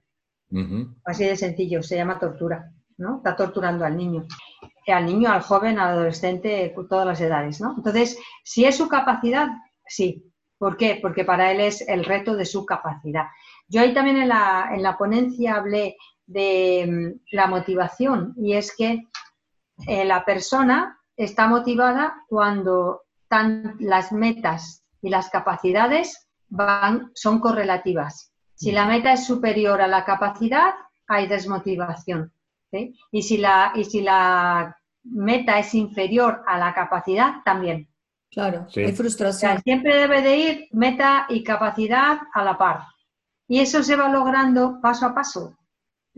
Así de sencillo, se llama tortura, ¿no? Está torturando al niño, al niño, al joven, al adolescente, todas las edades, ¿no? Entonces, si es su capacidad, sí. ¿Por qué? Porque para él es el reto de su capacidad. Yo ahí también en la, en la ponencia hablé de mm, la motivación y es que eh, la persona está motivada cuando las metas y las capacidades van, son correlativas. Si la meta es superior a la capacidad, hay desmotivación. Y, si la, y si la meta es inferior a la capacidad, también. Claro, hay frustración. siempre debe de ir meta y capacidad a la par. Y eso se va logrando paso a paso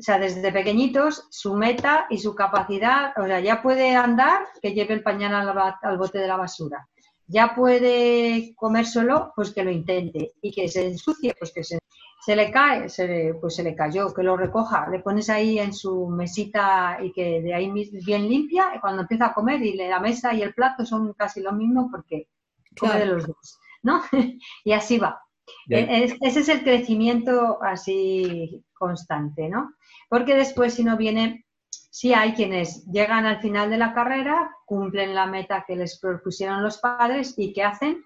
o sea, desde pequeñitos, su meta y su capacidad, o sea, ya puede andar, que lleve el pañal al, bote de la basura. Ya puede comer solo, pues que lo intente. Y que se ensucie, pues que se, le cae, pues se le cayó, que lo recoja. Le pones ahí en su mesita y que de ahí bien limpia, y cuando empieza a comer y la mesa y el plato son casi lo mismo porque come de los dos, ¿no? y así va. ese es el crecimiento así constante, ¿no? Porque después, si no viene, sí hay quienes llegan al final de la carrera, cumplen la meta que les propusieron los padres y ¿qué hacen?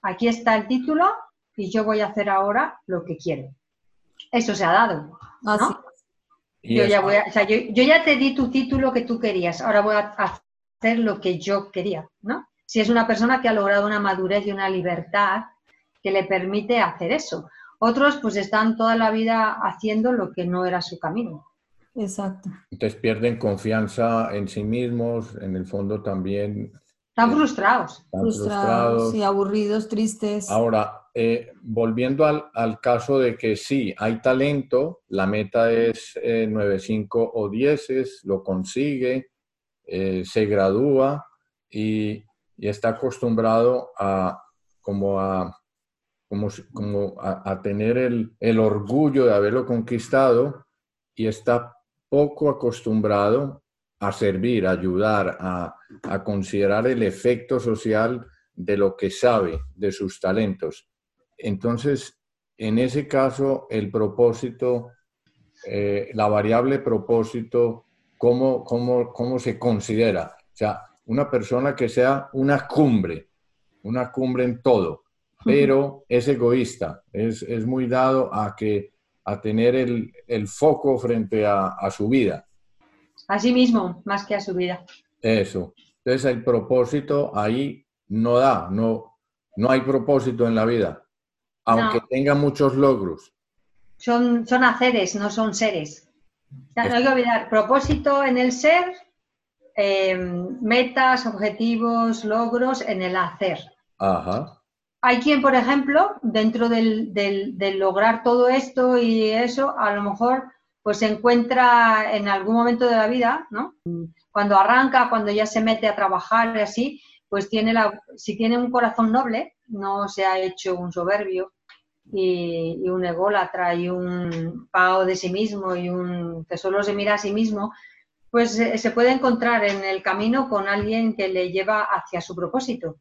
Aquí está el título y yo voy a hacer ahora lo que quiero. Eso se ha dado, ¿no? Yo ya, voy yo ya te di tu título que tú querías, ahora voy a hacer lo que yo quería, ¿no? Si es una persona que ha logrado una madurez y una libertad que le permite hacer eso. Otros pues están toda la vida haciendo lo que no era su camino. Exacto. Entonces pierden confianza en sí mismos, en el fondo también. Están frustrados. frustrados, y aburridos, tristes. Ahora, eh, volviendo al, caso de que sí, hay talento, la meta es eh, 9.5 o 10, lo consigue, eh, se gradúa y, está acostumbrado a como a como, como a, tener el, el, orgullo de haberlo conquistado y está poco acostumbrado a servir, a ayudar, a, a, considerar el efecto social de lo que sabe, de sus talentos. Entonces, en ese caso, el propósito, eh, la variable propósito, ¿cómo, cómo, cómo se considera? O sea, una persona que sea una cumbre, una cumbre en todo, pero es egoísta, es, muy dado a, que, a tener el, foco frente a, su vida. A sí mismo, más que a su vida. Eso. Entonces el propósito ahí no da, no, no hay propósito en la vida, aunque tenga muchos logros. Son, son haceres, no son seres. no hay que olvidar, propósito en el ser, eh, metas, objetivos, logros en el hacer. Ajá. Hay quien, por ejemplo, dentro del, lograr todo esto y eso, a lo mejor pues se encuentra en algún momento de la vida, ¿no? Cuando arranca, cuando ya se mete a trabajar y así, pues tiene la, si tiene un corazón noble, no se ha hecho un soberbio y, un ególatra y un pago de sí mismo y un que solo se mira a sí mismo, pues se puede encontrar en el camino con alguien que le lleva hacia su propósito.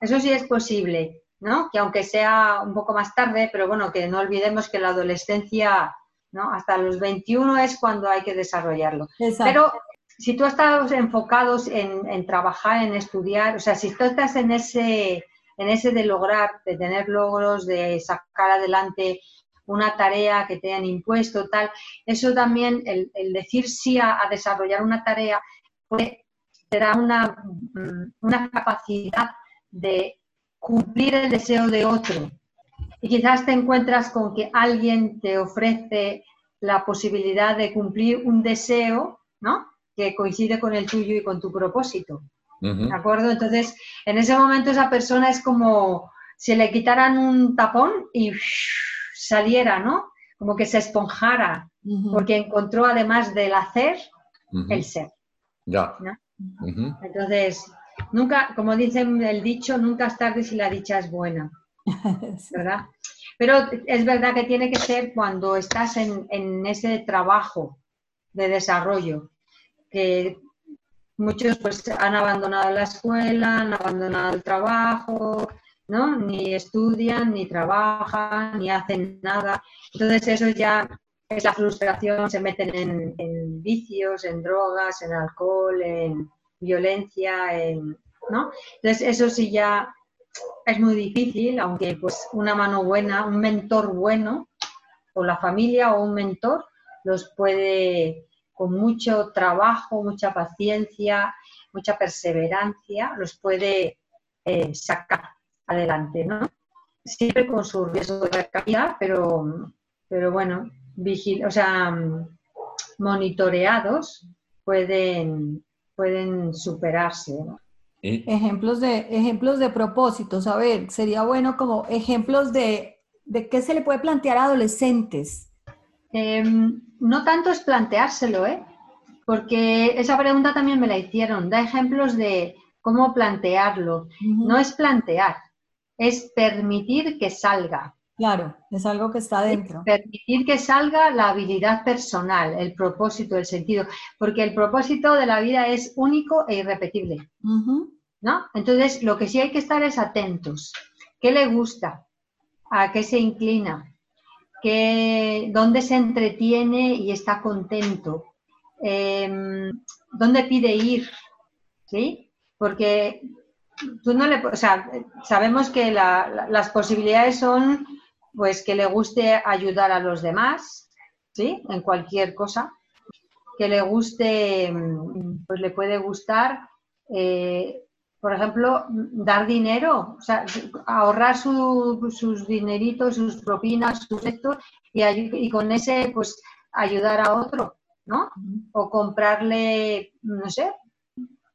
Eso sí es posible. Que aunque sea un poco más tarde, pero bueno, que no olvidemos que la adolescencia, ¿no? Hasta los 21 es cuando hay que desarrollarlo. Pero si tú estás enfocado en, trabajar, en estudiar, o sea, si tú estás en ese, en ese de lograr, de tener logros, de sacar adelante una tarea que te han impuesto, tal, eso también, el, decir sí a, desarrollar una tarea, puede, te da una, una capacidad de cumplir el deseo de otro. Y quizás te encuentras con que alguien te ofrece la posibilidad de cumplir un deseo, ¿no? Que coincide con el tuyo y con tu propósito. ¿De acuerdo? Entonces, en ese momento esa persona es como si le quitaran un tapón y saliera, ¿no? Como que se esponjara, porque encontró además del hacer, el ser. Ya. Entonces, Nunca, como dicen el dicho, nunca es tarde si la dicha es buena. ¿Verdad? Pero es verdad que tiene que ser cuando estás en, ese trabajo de desarrollo, que muchos pues han abandonado la escuela, han abandonado el trabajo, ¿no? Ni estudian, ni trabajan, ni hacen nada. Entonces eso ya es la frustración, se meten en vicios, en drogas, en alcohol, en, violencia, ¿no? Entonces, eso sí ya es muy difícil, aunque pues una mano buena, un mentor bueno, o la familia o un mentor, los puede, con mucho trabajo, mucha paciencia, mucha perseverancia, los puede eh, sacar adelante, ¿no? Siempre con su riesgo de caída, pero, pero bueno, vigil o sea, monitoreados pueden, pueden superarse. Ejemplos, de, ejemplos de propósitos. A ver, sería bueno como ejemplos de, de qué se le puede plantear a adolescentes. Em, no tanto es planteárselo, ¿eh? porque esa pregunta también me la hicieron. Da ejemplos de cómo plantearlo. No es plantear, es permitir que salga. Claro, es algo que está dentro. Permitir que salga la habilidad personal, el propósito, el sentido, porque el propósito de la vida es único e irrepetible. ¿no? Entonces, lo que sí hay que estar es atentos. ¿Qué le gusta? a qué se inclina, qué, dónde se entretiene y está contento, em, dónde pide ir, ¿sí? Porque tú no le, o sea, sabemos que las posibilidades son, pues, que le guste ayudar a los demás, ¿sí? En cualquier cosa, que le guste, pues le puede gustar eh, por ejemplo, dar dinero, o sea, ahorrar sus dineritos, sus propinas, sus esto, y, y con ese, pues, ayudar a otro, ¿no? O comprarle, no sé,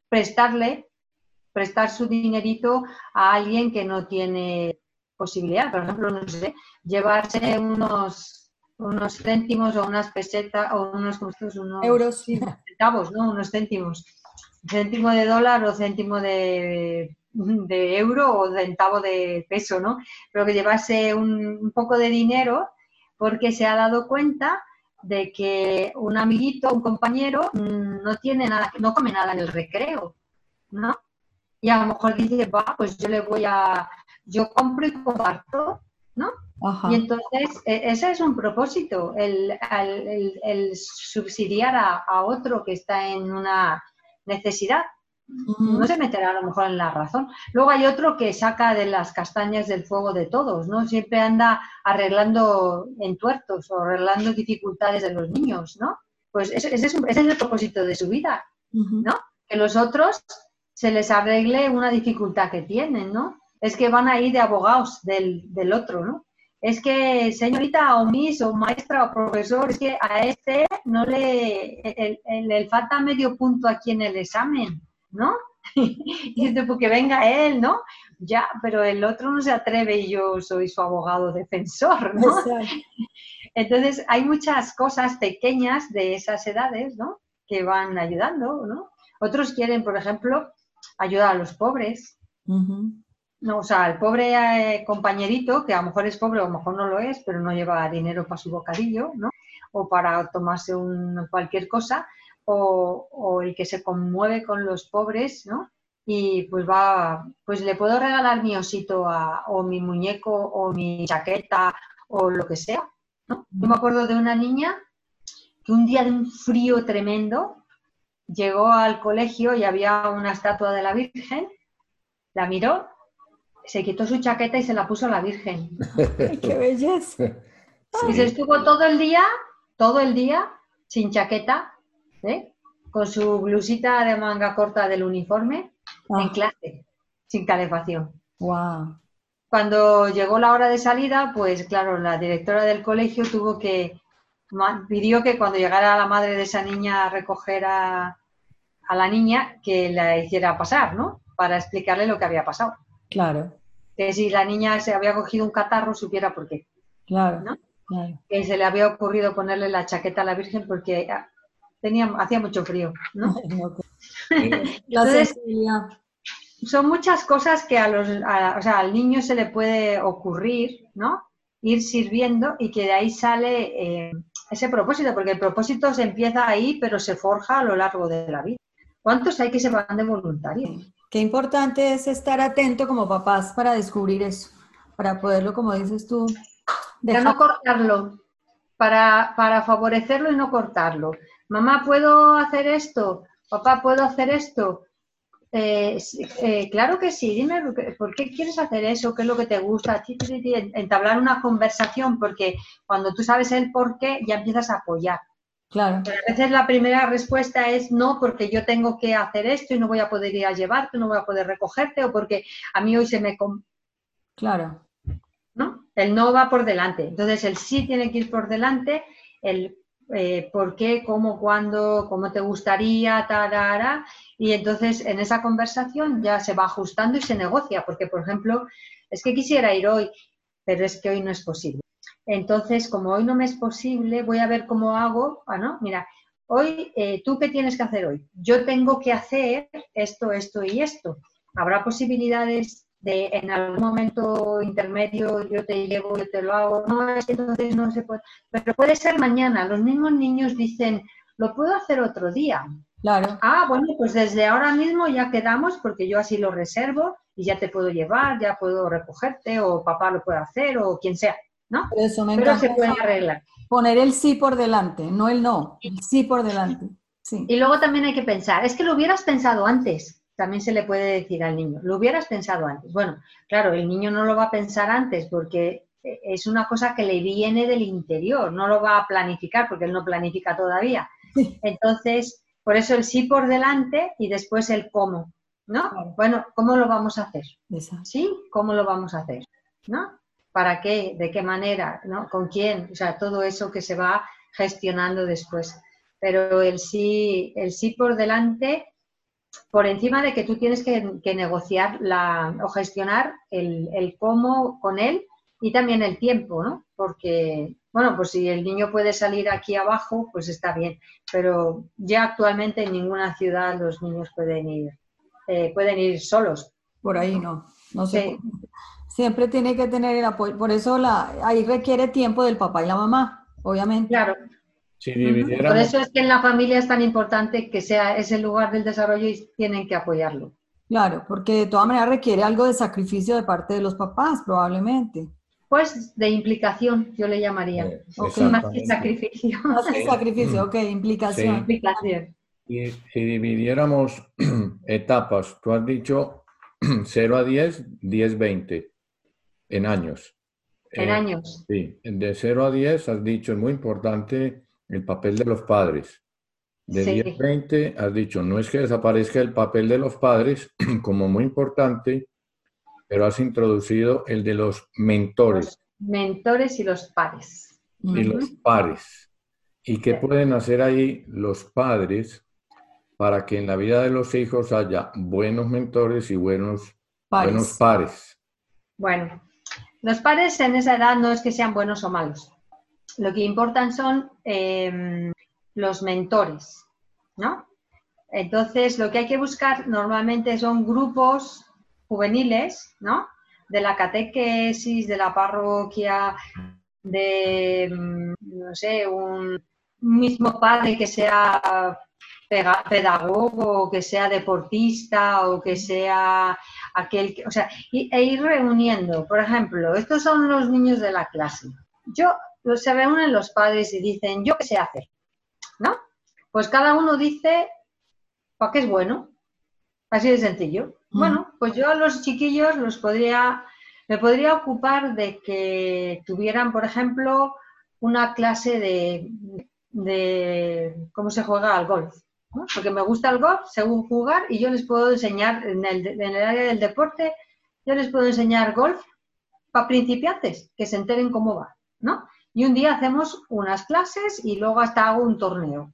prestarle, prestar su dinerito a alguien que no tiene posibilidad. Por ejemplo, no sé, llevarse unos, unos céntimos o unas pesetas o unos, unos euros, centavos, ¿no? Unos céntimos céntimo de dólar o céntimo de, euro o centavo de peso, ¿no? Pero que llevase un, poco de dinero porque se ha dado cuenta de que un amiguito, un compañero, mm, no tiene nada, no come nada en el recreo, ¿no? Y a lo mejor dice, va, pues yo le voy a, yo compro y comparto, ¿no? Y entonces e, ese es un propósito, el, subsidiar a, otro que está en una necesidad. No se meterá a lo mejor en la razón. Luego hay otro que saca de las castañas del fuego de todos, ¿no? Siempre anda arreglando entuertos o arreglando dificultades de los niños, ¿no? Pues ese, es, el propósito de su vida, ¿no? Que los otros se les arregle una dificultad que tienen, ¿no? Es que van a ir de abogados del, del otro, ¿no? es que señorita o miss o maestra o profesor, es que a este no le, le falta medio punto aquí en el examen, ¿no? y dice, porque venga él, ¿no? Ya, pero el otro no se atreve y yo soy su abogado defensor, ¿no? Entonces, hay muchas cosas pequeñas de esas edades, ¿no? Que van ayudando, ¿no? Otros quieren, por ejemplo, ayudar a los pobres. No, o sea, el pobre eh, compañerito, que a lo mejor es pobre o a lo mejor no lo es, pero no lleva dinero para su bocadillo, ¿no? O para tomarse un, cualquier cosa, o, el que se conmueve con los pobres, ¿no? Y pues va, pues le puedo regalar mi osito o mi muñeco o mi chaqueta o lo que sea, ¿no? Yo me acuerdo de una niña que un día de un frío tremendo llegó al colegio y había una estatua de la Virgen, la miró se quitó su chaqueta y se la puso a la Virgen. ¡Qué belleza! Y se estuvo todo el día, todo el día, sin chaqueta, ¿eh? con su blusita de manga corta del uniforme, en ah. clase, sin calefacción. Wow. Cuando llegó la hora de salida, pues claro, la directora del colegio tuvo que, pidió que cuando llegara la madre de esa niña a recoger a, a la niña, que la hiciera pasar, ¿no? Para explicarle lo que había pasado. Claro que si la niña se había cogido un catarro supiera por qué. Claro, Que se le había ocurrido ponerle la chaqueta a la Virgen porque ah, tenía, hacía mucho frío, ¿no? Entonces, son muchas cosas que a los, o sea, al niño se le puede ocurrir, ¿no? Ir sirviendo y que de ahí sale eh, ese propósito, porque el propósito se empieza ahí, pero se forja a lo largo de la vida. ¿Cuántos hay que se van de voluntarios? Qué importante es estar atento como papás para descubrir eso, para poderlo, como dices tú, para no cortarlo, para, para favorecerlo y no cortarlo. Mamá, ¿puedo hacer esto? Papá, ¿puedo hacer esto? Eh, eh, claro que sí, dime por qué quieres hacer eso, qué es lo que te gusta, entablar una conversación, porque cuando tú sabes el por qué ya empiezas a apoyar. Claro. a veces la primera respuesta es no, porque yo tengo que hacer esto y no voy a poder ir a llevarte, no voy a poder recogerte, o porque a mí hoy se me... Claro. ¿No? El no va por delante. Entonces el sí tiene que ir por delante, el eh, por qué, cómo, cuándo, cómo te gustaría, tarara, y entonces en esa conversación ya se va ajustando y se negocia, porque por ejemplo, es que quisiera ir hoy, pero es que hoy no es posible. Entonces, como hoy no me es posible, voy a ver cómo hago. Ah, ¿no? Mira, hoy, eh, ¿tú qué tienes que hacer hoy? Yo tengo que hacer esto, esto y esto. ¿Habrá posibilidades de en algún momento intermedio yo te llevo, yo te lo hago? No, es que entonces no se puede. Pero puede ser mañana. Los mismos niños dicen, lo puedo hacer otro día. Claro. Ah, bueno, pues desde ahora mismo ya quedamos porque yo así lo reservo y ya te puedo llevar, ya puedo recogerte o papá lo puede hacer o quien sea, ¿no? Pero eso me Pero se puede arreglar. Poner el sí por delante, no el no, el sí por delante. Sí. Y luego también hay que pensar, es que lo hubieras pensado antes, también se le puede decir al niño, lo hubieras pensado antes. Bueno, claro, el niño no lo va a pensar antes porque es una cosa que le viene del interior, no lo va a planificar porque él no planifica todavía. Sí. Entonces, por eso el sí por delante y después el cómo, ¿no? Bueno, ¿cómo lo vamos a hacer? ¿Sí? ¿Cómo lo vamos a hacer? ¿No? ¿Para qué? ¿De qué manera? ¿No? ¿Con quién? O sea, todo eso que se va gestionando después. Pero el sí, el sí por delante, por encima de que tú tienes que, que negociar la, o gestionar el, el cómo con él y también el tiempo, ¿no? Porque, bueno, pues si el niño puede salir aquí abajo, pues está bien. Pero ya actualmente en ninguna ciudad los niños pueden ir, eh, pueden ir solos. Por ahí no. No sé. Sí. Siempre tiene que tener el apoyo. Por eso la, ahí requiere tiempo del papá y la mamá, obviamente. Claro, Si Por dividiéramos, eso es que en la familia es tan importante que sea ese lugar del desarrollo y tienen que apoyarlo. Claro, porque de todas maneras requiere algo de sacrificio de parte de los papás, probablemente. Pues de implicación, yo le llamaría. Eh, Más que sacrificio. Más que sacrificio, ok, implicación. Sí. implicación. Y si dividiéramos etapas, tú has dicho 0 a 10, 10, 20 en años. En Eh, años. Sí, de 0 a 10 has dicho, es muy importante el papel de los padres. De Sí. 10 a 20 has dicho, no es que desaparezca el papel de los padres como muy importante, pero has introducido el de los mentores Los mentores y los pares. y los pares. ¿Y qué Sí. pueden hacer ahí los padres para que en la vida de los hijos haya buenos mentores y buenos Pares. buenos pares? Bueno, los pares en esa edad no es que sean buenos o malos. Lo que importan son eh, los mentores, ¿no? Entonces, lo que hay que buscar normalmente son grupos juveniles, ¿no? De la catequesis, de la parroquia, de, mm, no sé, un mismo padre que sea pedagogo, que sea deportista, o que sea aquel que, o sea, y- e ir reuniendo. Por ejemplo, estos son los niños de la clase. Yo, se reúnen los padres y dicen, yo qué sé hacer, ¿no? Pues cada uno dice, ¿para qué es bueno? Así de sencillo. Mm. Bueno, pues yo a los chiquillos los podría, me podría ocupar de que tuvieran, por ejemplo, una clase de, de cómo se juega al golf. Porque me gusta el golf, según jugar, y yo les puedo enseñar en el, en el área del deporte, yo les puedo enseñar golf para principiantes, que se enteren cómo va, ¿no? Y un día hacemos unas clases y luego hasta hago un torneo.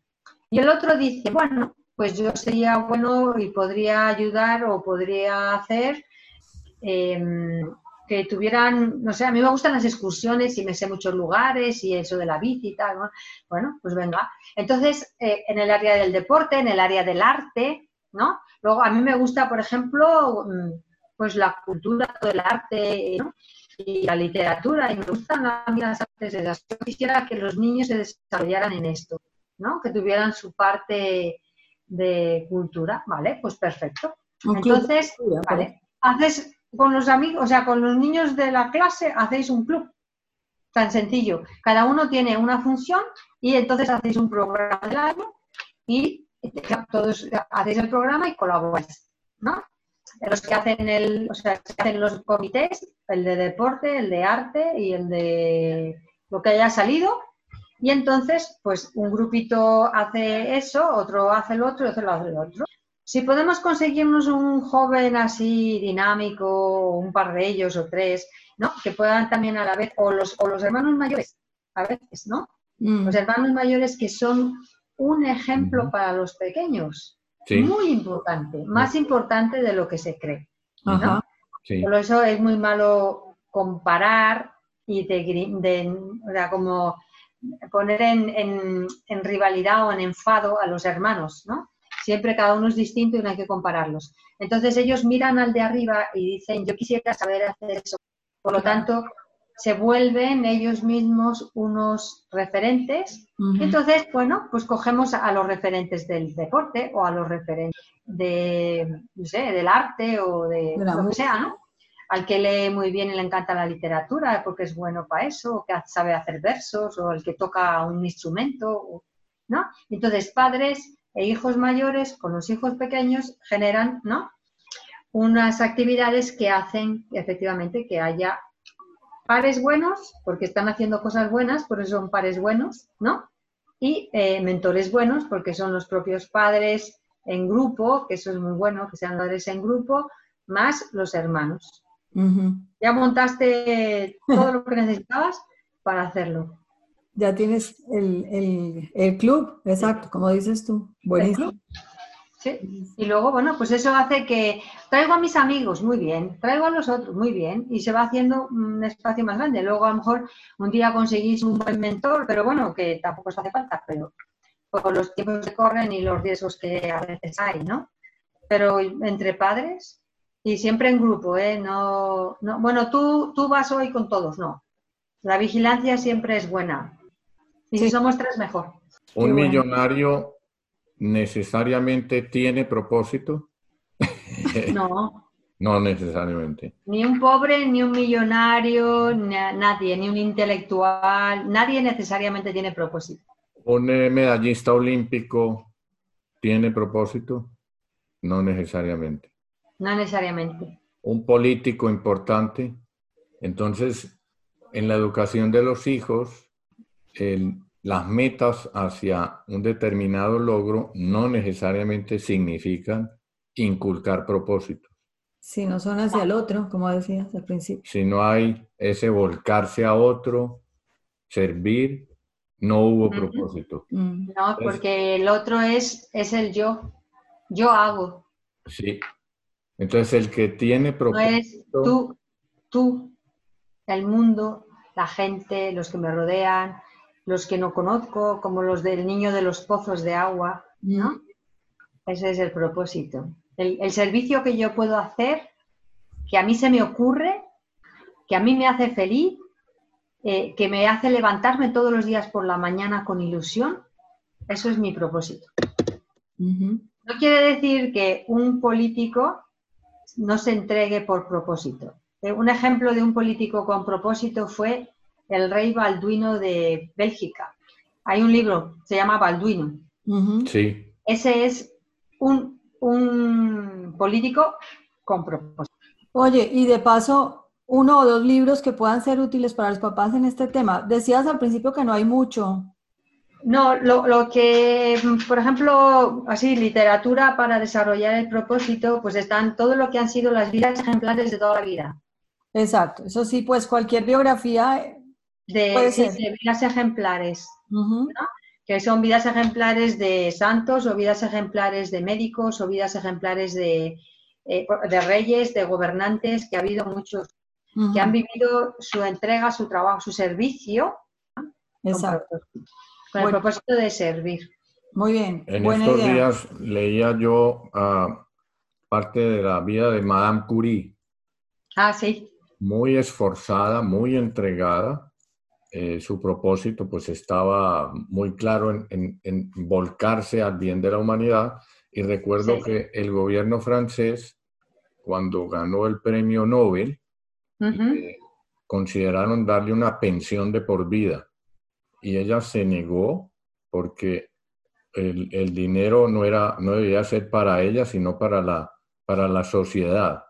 Y el otro dice, bueno, pues yo sería bueno y podría ayudar o podría hacer em, que tuvieran, no sé, a mí me gustan las excursiones y me sé muchos lugares y eso de la bici y tal, ¿no? Bueno, pues venga. Entonces, eh, en el área del deporte, en el área del arte, ¿no? Luego, a mí me gusta, por ejemplo, mm, pues la cultura, todo el arte, ¿no? Y la literatura, y me gustan a mí las artes esas. Yo quisiera que los niños se desarrollaran en esto, ¿no? Que tuvieran su parte de cultura, ¿vale? Pues perfecto. De Entonces, por vale, haces con los amigos, o sea, con los niños de la clase, hacéis un club. Tan sencillo. Cada uno tiene una función y entonces hacéis un programa del año y todos hacéis el programa y colaboráis, ¿no? Los que hacen el, o sea, hacen los comités, el de deporte, el de arte y el de lo que haya salido. Y entonces, pues un grupito hace eso, otro hace lo otro y otro hace lo otro. Si podemos conseguirnos un joven así dinámico, un par de ellos o tres, ¿no? Que puedan también a la vez, o los, o los hermanos mayores, a veces, ¿no? Mm, Los hermanos mayores que son un ejemplo para los pequeños, Sí, muy importante, más importante de lo que se cree. Ajá. sí. Por eso es muy malo comparar y de, de- o sea, como poner en, en- en rivalidad o en enfado a los hermanos, ¿no? Siempre cada uno es distinto y no hay que compararlos. Entonces ellos miran al de arriba y dicen, yo quisiera saber hacer eso. Por lo tanto, se vuelven ellos mismos unos referentes. Entonces, bueno, pues cogemos a los referentes del deporte o a los referentes de, no sé, del arte o de, lo que sea, ¿no? Al que lee muy bien y le encanta la literatura porque es bueno para eso, o que sabe hacer versos, o el que toca un instrumento, ¿no? Entonces, padres e hijos mayores con los hijos pequeños generan, ¿no? Unas actividades que hacen efectivamente que haya pares buenos, porque están haciendo cosas buenas, por eso son pares buenos, ¿no? Y eh, mentores buenos, porque son los propios padres en grupo, que eso es muy bueno, que sean padres en grupo, más los hermanos. Ya montaste todo lo que necesitabas para hacerlo. Ya tienes el, el club, exacto, como dices tú. Buenísimo. Y luego, bueno, pues eso hace que traigo a mis amigos, muy bien, traigo a los otros, muy bien, y se va haciendo un espacio más grande. Luego a lo mejor un día conseguís un buen mentor, pero bueno, que tampoco os hace falta, pero por los tiempos que corren y los riesgos que a veces hay, ¿no? Pero entre padres y siempre en grupo, ¿eh? No, no, bueno, tú, tú vas hoy con todos, no. La vigilancia siempre es buena. Y si somos tres, mejor. Un millonario necesariamente tiene propósito? No. no necesariamente. Ni un pobre, ni un millonario, nadie, ni un intelectual, nadie necesariamente tiene propósito. ¿Un eh, medallista olímpico tiene propósito? No necesariamente. No necesariamente. ¿Un político importante? Entonces, en la educación de los hijos, el, las metas hacia un determinado logro no necesariamente significan inculcar propósitos. Si no son hacia el otro, como decías al principio. Si no hay ese volcarse a otro, servir, no hubo propósito. Mm. No, porque el otro es, es el yo. Yo hago. Sí. Entonces el que tiene propósito... No es tú, tú, el mundo, la gente, los que me rodean, los que no conozco, como los del niño de los pozos de agua, ¿no? Ese es el propósito. El, servicio que yo puedo hacer, que a mí se me ocurre, que a mí me hace feliz, eh, que me hace levantarme todos los días por la mañana con ilusión, eso es mi propósito. No quiere decir que un político no se entregue por propósito. Eh, un ejemplo de un político con propósito fue el rey Balduino de Bélgica. Hay un libro, se llama Balduino. Sí. Ese es un, político con propósito. Oye, y de paso, uno o dos libros que puedan ser útiles para los papás en este tema. Decías al principio que no hay mucho. No, lo, lo, que, por ejemplo, así, literatura para desarrollar el propósito, pues están todo lo que han sido las vidas ejemplares de toda la vida. Exacto, eso sí, pues cualquier biografía de, vidas ejemplares, que son vidas ejemplares de santos o vidas ejemplares de médicos o vidas ejemplares de, eh, de reyes, de gobernantes, que ha habido muchos que han vivido su entrega, su trabajo, su servicio Exacto. con, el propósito de servir. Muy bien. En estos días leía yo uh, parte de la vida de Madame Curie. Ah, sí. Muy esforzada, muy entregada eh, su propósito pues estaba muy claro en, volcarse al bien de la humanidad. Y recuerdo que el gobierno francés cuando ganó el premio Nobel eh, consideraron darle una pensión de por vida. Y ella se negó porque el, dinero no era no debía ser para ella sino para la para la sociedad.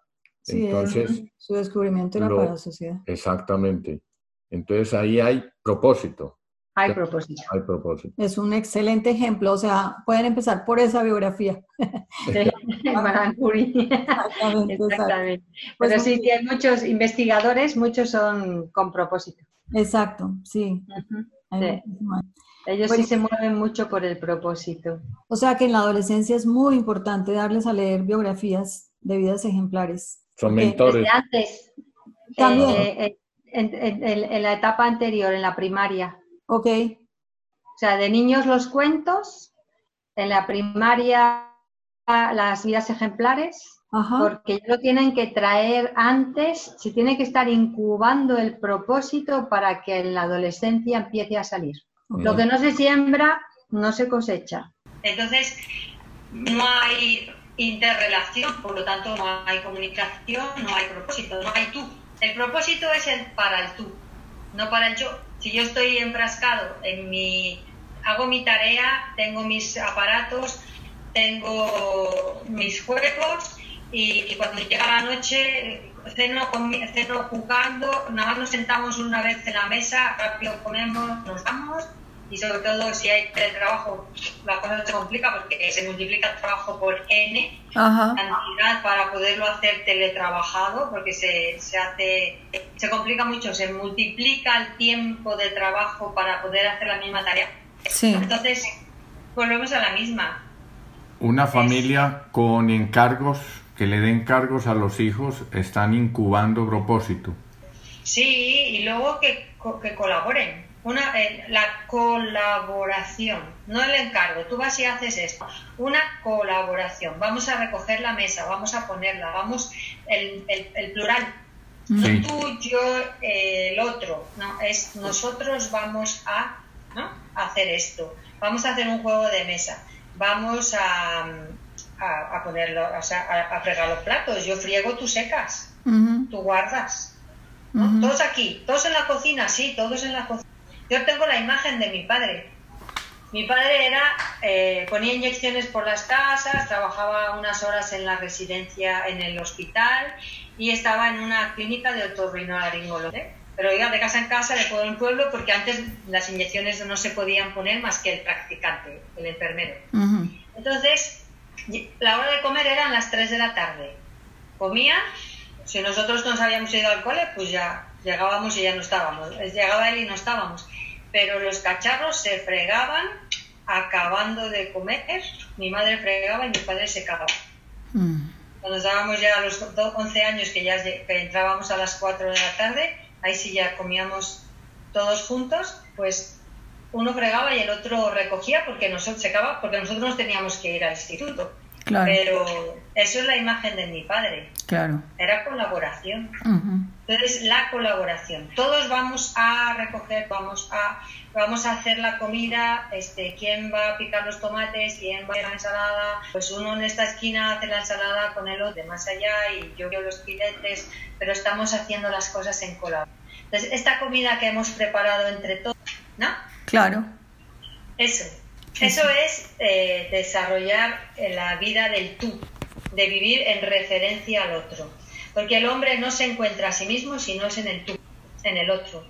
Entonces su descubrimiento era para la sociedad. Exactamente entonces ahí hay propósito. Hay propósito. Hay propósito. Es un excelente ejemplo, o sea, pueden empezar por esa biografía. Sí, Exactamente. Exactamente. Pues Pero sí, hay muchos investigadores, muchos son con propósito. Exacto, sí. Ellos sí se mueven mucho por el propósito. O sea que en la adolescencia es muy importante darles a leer biografías de vidas ejemplares. Son mentores. Desde antes. También. Eh, eh, en, la etapa anterior, en la primaria. Ok. O sea, de niños los cuentos, en la primaria las vidas ejemplares porque ya lo tienen que traer antes, se tiene que estar incubando el propósito para que en la adolescencia empiece a salir. Lo que no se siembra, no se cosecha. Entonces, no hay interrelación, por lo tanto no hay comunicación, no hay propósito, no hay tú. El propósito es el para el tú, no para el yo. Si yo estoy enfrascado en mi, hago mi tarea, tengo mis aparatos, tengo mis juegos y, cuando llega la noche ceno, ceno jugando, nada más nos sentamos una vez en la mesa, rápido comemos, nos vamos y sobre todo si hay teletrabajo la cosa se complica porque se multiplica el trabajo por n cantidad para poderlo hacer teletrabajado porque se, se hace se complica mucho se multiplica el tiempo de trabajo para poder hacer la misma tarea. Sí. entonces volvemos a la misma. Una familia con encargos que le den cargos a los hijos están incubando propósito. Sí y luego que, que colaboren una, eh, la colaboración, no el encargo. Tú vas y haces esto. Una colaboración. Vamos a recoger la mesa, vamos a ponerla, vamos, el, el, plural. No tú, yo, eh, el otro. No, es nosotros vamos a, hacer esto. Vamos a hacer un juego de mesa. Vamos a, a, ponerlo, o sea, a, fregar los platos. Yo friego, tú secas. Tú guardas. Todos aquí, todos en la cocina, sí, todos en la cocina. Yo tengo la imagen de mi padre. Mi padre era, eh, ponía inyecciones por las casas, trabajaba unas horas en la residencia, en el hospital y estaba en una clínica de otorrinolaringología. Pero iba de casa en casa, de pueblo en pueblo, porque antes las inyecciones no se podían poner más que el practicante, el enfermero. Entonces, la hora de comer eran las 3 de la tarde. Comía, si nosotros nos habíamos ido al cole, pues ya llegábamos y ya no estábamos. Llegaba él y no estábamos pero los cacharros se fregaban acabando de comer, mi madre fregaba y mi padre se cagaba. Mm. Cuando estábamos ya a los 11 años, que ya entrábamos a las 4 de la tarde, ahí sí ya comíamos todos juntos, pues uno fregaba y el otro recogía porque nosotros secaba, porque nosotros teníamos que ir al instituto. Pero eso es la imagen de mi padre. Claro. Era colaboración. Entonces, la colaboración. Todos vamos a recoger, vamos a, vamos a hacer la comida, este, quién va a picar los tomates, quién va a hacer la ensalada. Pues uno en esta esquina hace la ensalada con el otro de más allá y yo veo los filetes, pero estamos haciendo las cosas en colaboración. Entonces, esta comida que hemos preparado entre todos, ¿no? Claro. Eso. Eso es eh, desarrollar la vida del tú, de vivir en referencia al otro. Porque el hombre no se encuentra a sí mismo si no es en el tú, en el otro.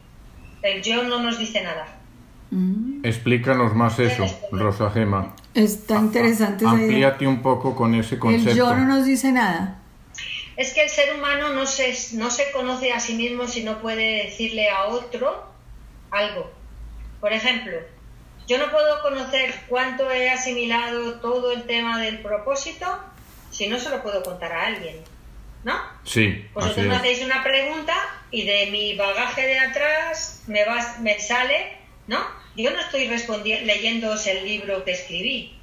El yo no nos dice nada. Mm. Explícanos más eso, Rosa Gema. Está interesante. Amplíate un poco con ese concepto. El yo no nos dice nada. Es que el ser humano no se, no se conoce a sí mismo si no puede decirle a otro algo. Por ejemplo, yo no puedo conocer cuánto he asimilado todo el tema del propósito si no se lo puedo contar a alguien, ¿no? Sí. Vosotros me hacéis una pregunta y de mi bagaje de atrás me, vas, me sale, ¿no? Yo no estoy respondiendo, leyéndoos el libro que escribí,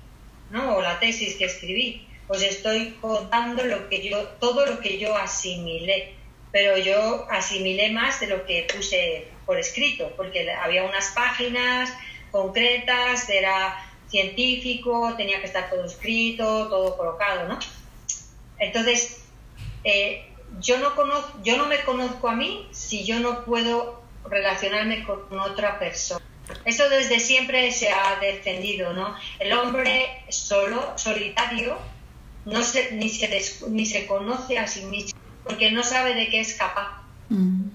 ¿no? O la tesis que escribí. Os estoy contando lo que yo, todo lo que yo asimilé. Pero yo asimilé más de lo que puse por escrito, porque había unas páginas concretas, era científico, tenía que estar todo escrito, todo colocado, ¿no? Entonces, eh, yo, no conozco, yo no me conozco a mí si yo no puedo relacionarme con otra persona. Eso desde siempre se ha defendido, ¿no? El hombre solo, solitario, no se, ni, se ni se conoce a sí mismo porque no sabe de qué es capaz. Mm.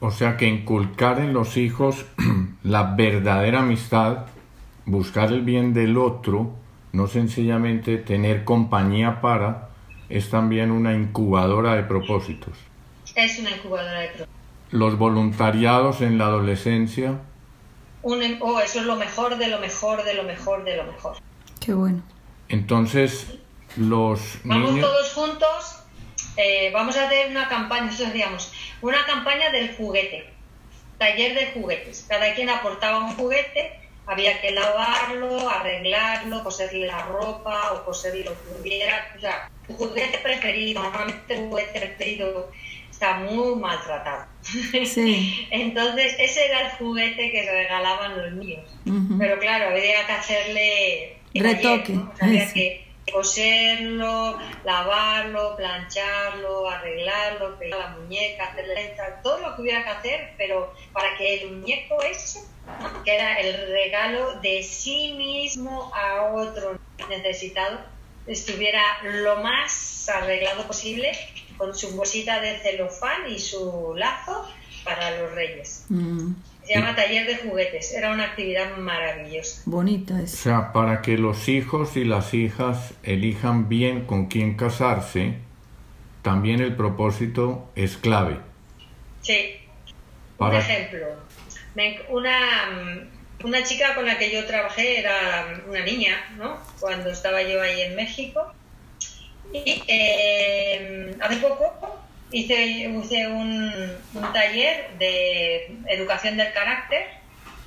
O sea que inculcar en los hijos la verdadera amistad, buscar el bien del otro, no sencillamente tener compañía para, es también una incubadora de propósitos. Es una incubadora de propósitos. Los voluntariados en la adolescencia. oh, eso es lo mejor de lo mejor de lo mejor de lo mejor. Qué bueno. Entonces, los Vamos todos juntos, eh, vamos a hacer una campaña, nosotros decíamos, una campaña del juguete, taller de juguetes. Cada quien aportaba un juguete, había que lavarlo, arreglarlo, coserle la ropa o coserle lo que hubiera. O sea, tu juguete preferido, normalmente tu juguete preferido está muy maltratado. Sí. Entonces, ese era el juguete que regalaban los niños. Pero claro, había que hacerle retoque. Había que coserlo, lavarlo, plancharlo, arreglarlo, pegar la muñeca, hacerle todo lo que hubiera que hacer, pero para que el muñeco ese, que era el regalo de sí mismo a otro necesitado, estuviera lo más arreglado posible con su bolsita de celofán y su lazo para los reyes. Mm. Se llama taller de juguetes. Era una actividad maravillosa. Bonita es. O sea, para que los hijos y las hijas elijan bien con quién casarse, también el propósito es clave. Sí. Por ejemplo, una, una chica con la que yo trabajé era una niña, ¿no? Cuando estaba yo ahí en México. Y eh, hace poco hice, un, taller de educación del carácter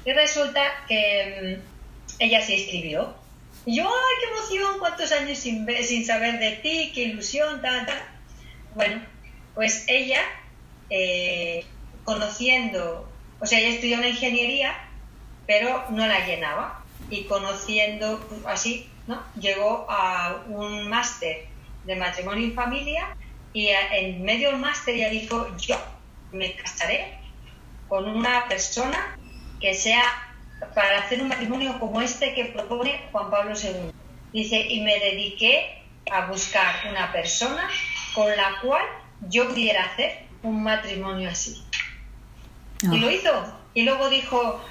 y resulta que mm, ella se inscribió. Y yo, ¡ay, qué emoción! ¿Cuántos años sin, sin saber de ti? ¡Qué ilusión! tal Bueno, pues ella, eh, conociendo, o sea, ella estudió una ingeniería, pero no la llenaba. Y conociendo así, ¿no? Llegó a un máster de matrimonio y familia y en medio del máster ya dijo, yo me casaré con una persona que sea para hacer un matrimonio como este que propone Juan Pablo II. Dice, y me dediqué a buscar una persona con la cual yo pudiera hacer un matrimonio así. Y lo ah. hizo. Y luego dijo,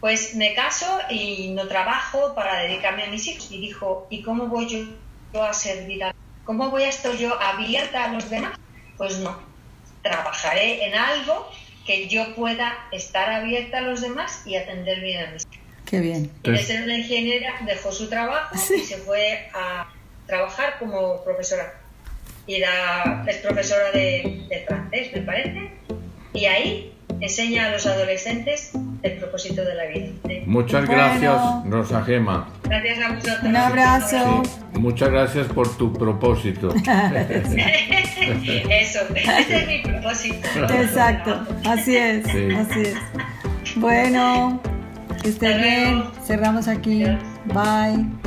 pues me caso y no trabajo para dedicarme a mis hijos. Y dijo, ¿y cómo voy yo a servir a ¿Cómo voy a estar yo abierta a los demás? Pues no, trabajaré en algo que yo pueda estar abierta a los demás y atender bien a mis Qué bien. Y de ser una ingeniera dejó su trabajo y se fue a trabajar como profesora. Y era, es profesora de, de francés, me parece. Y ahí enseña a los adolescentes el propósito de la vida. Muchas gracias, Rosa Gema. Gracias a vosotros. Un abrazo. muchas gracias por tu propósito. Eso, ese es mi propósito. Exacto, así es, así es. Bueno, que estén bien. Cerramos aquí. Bye.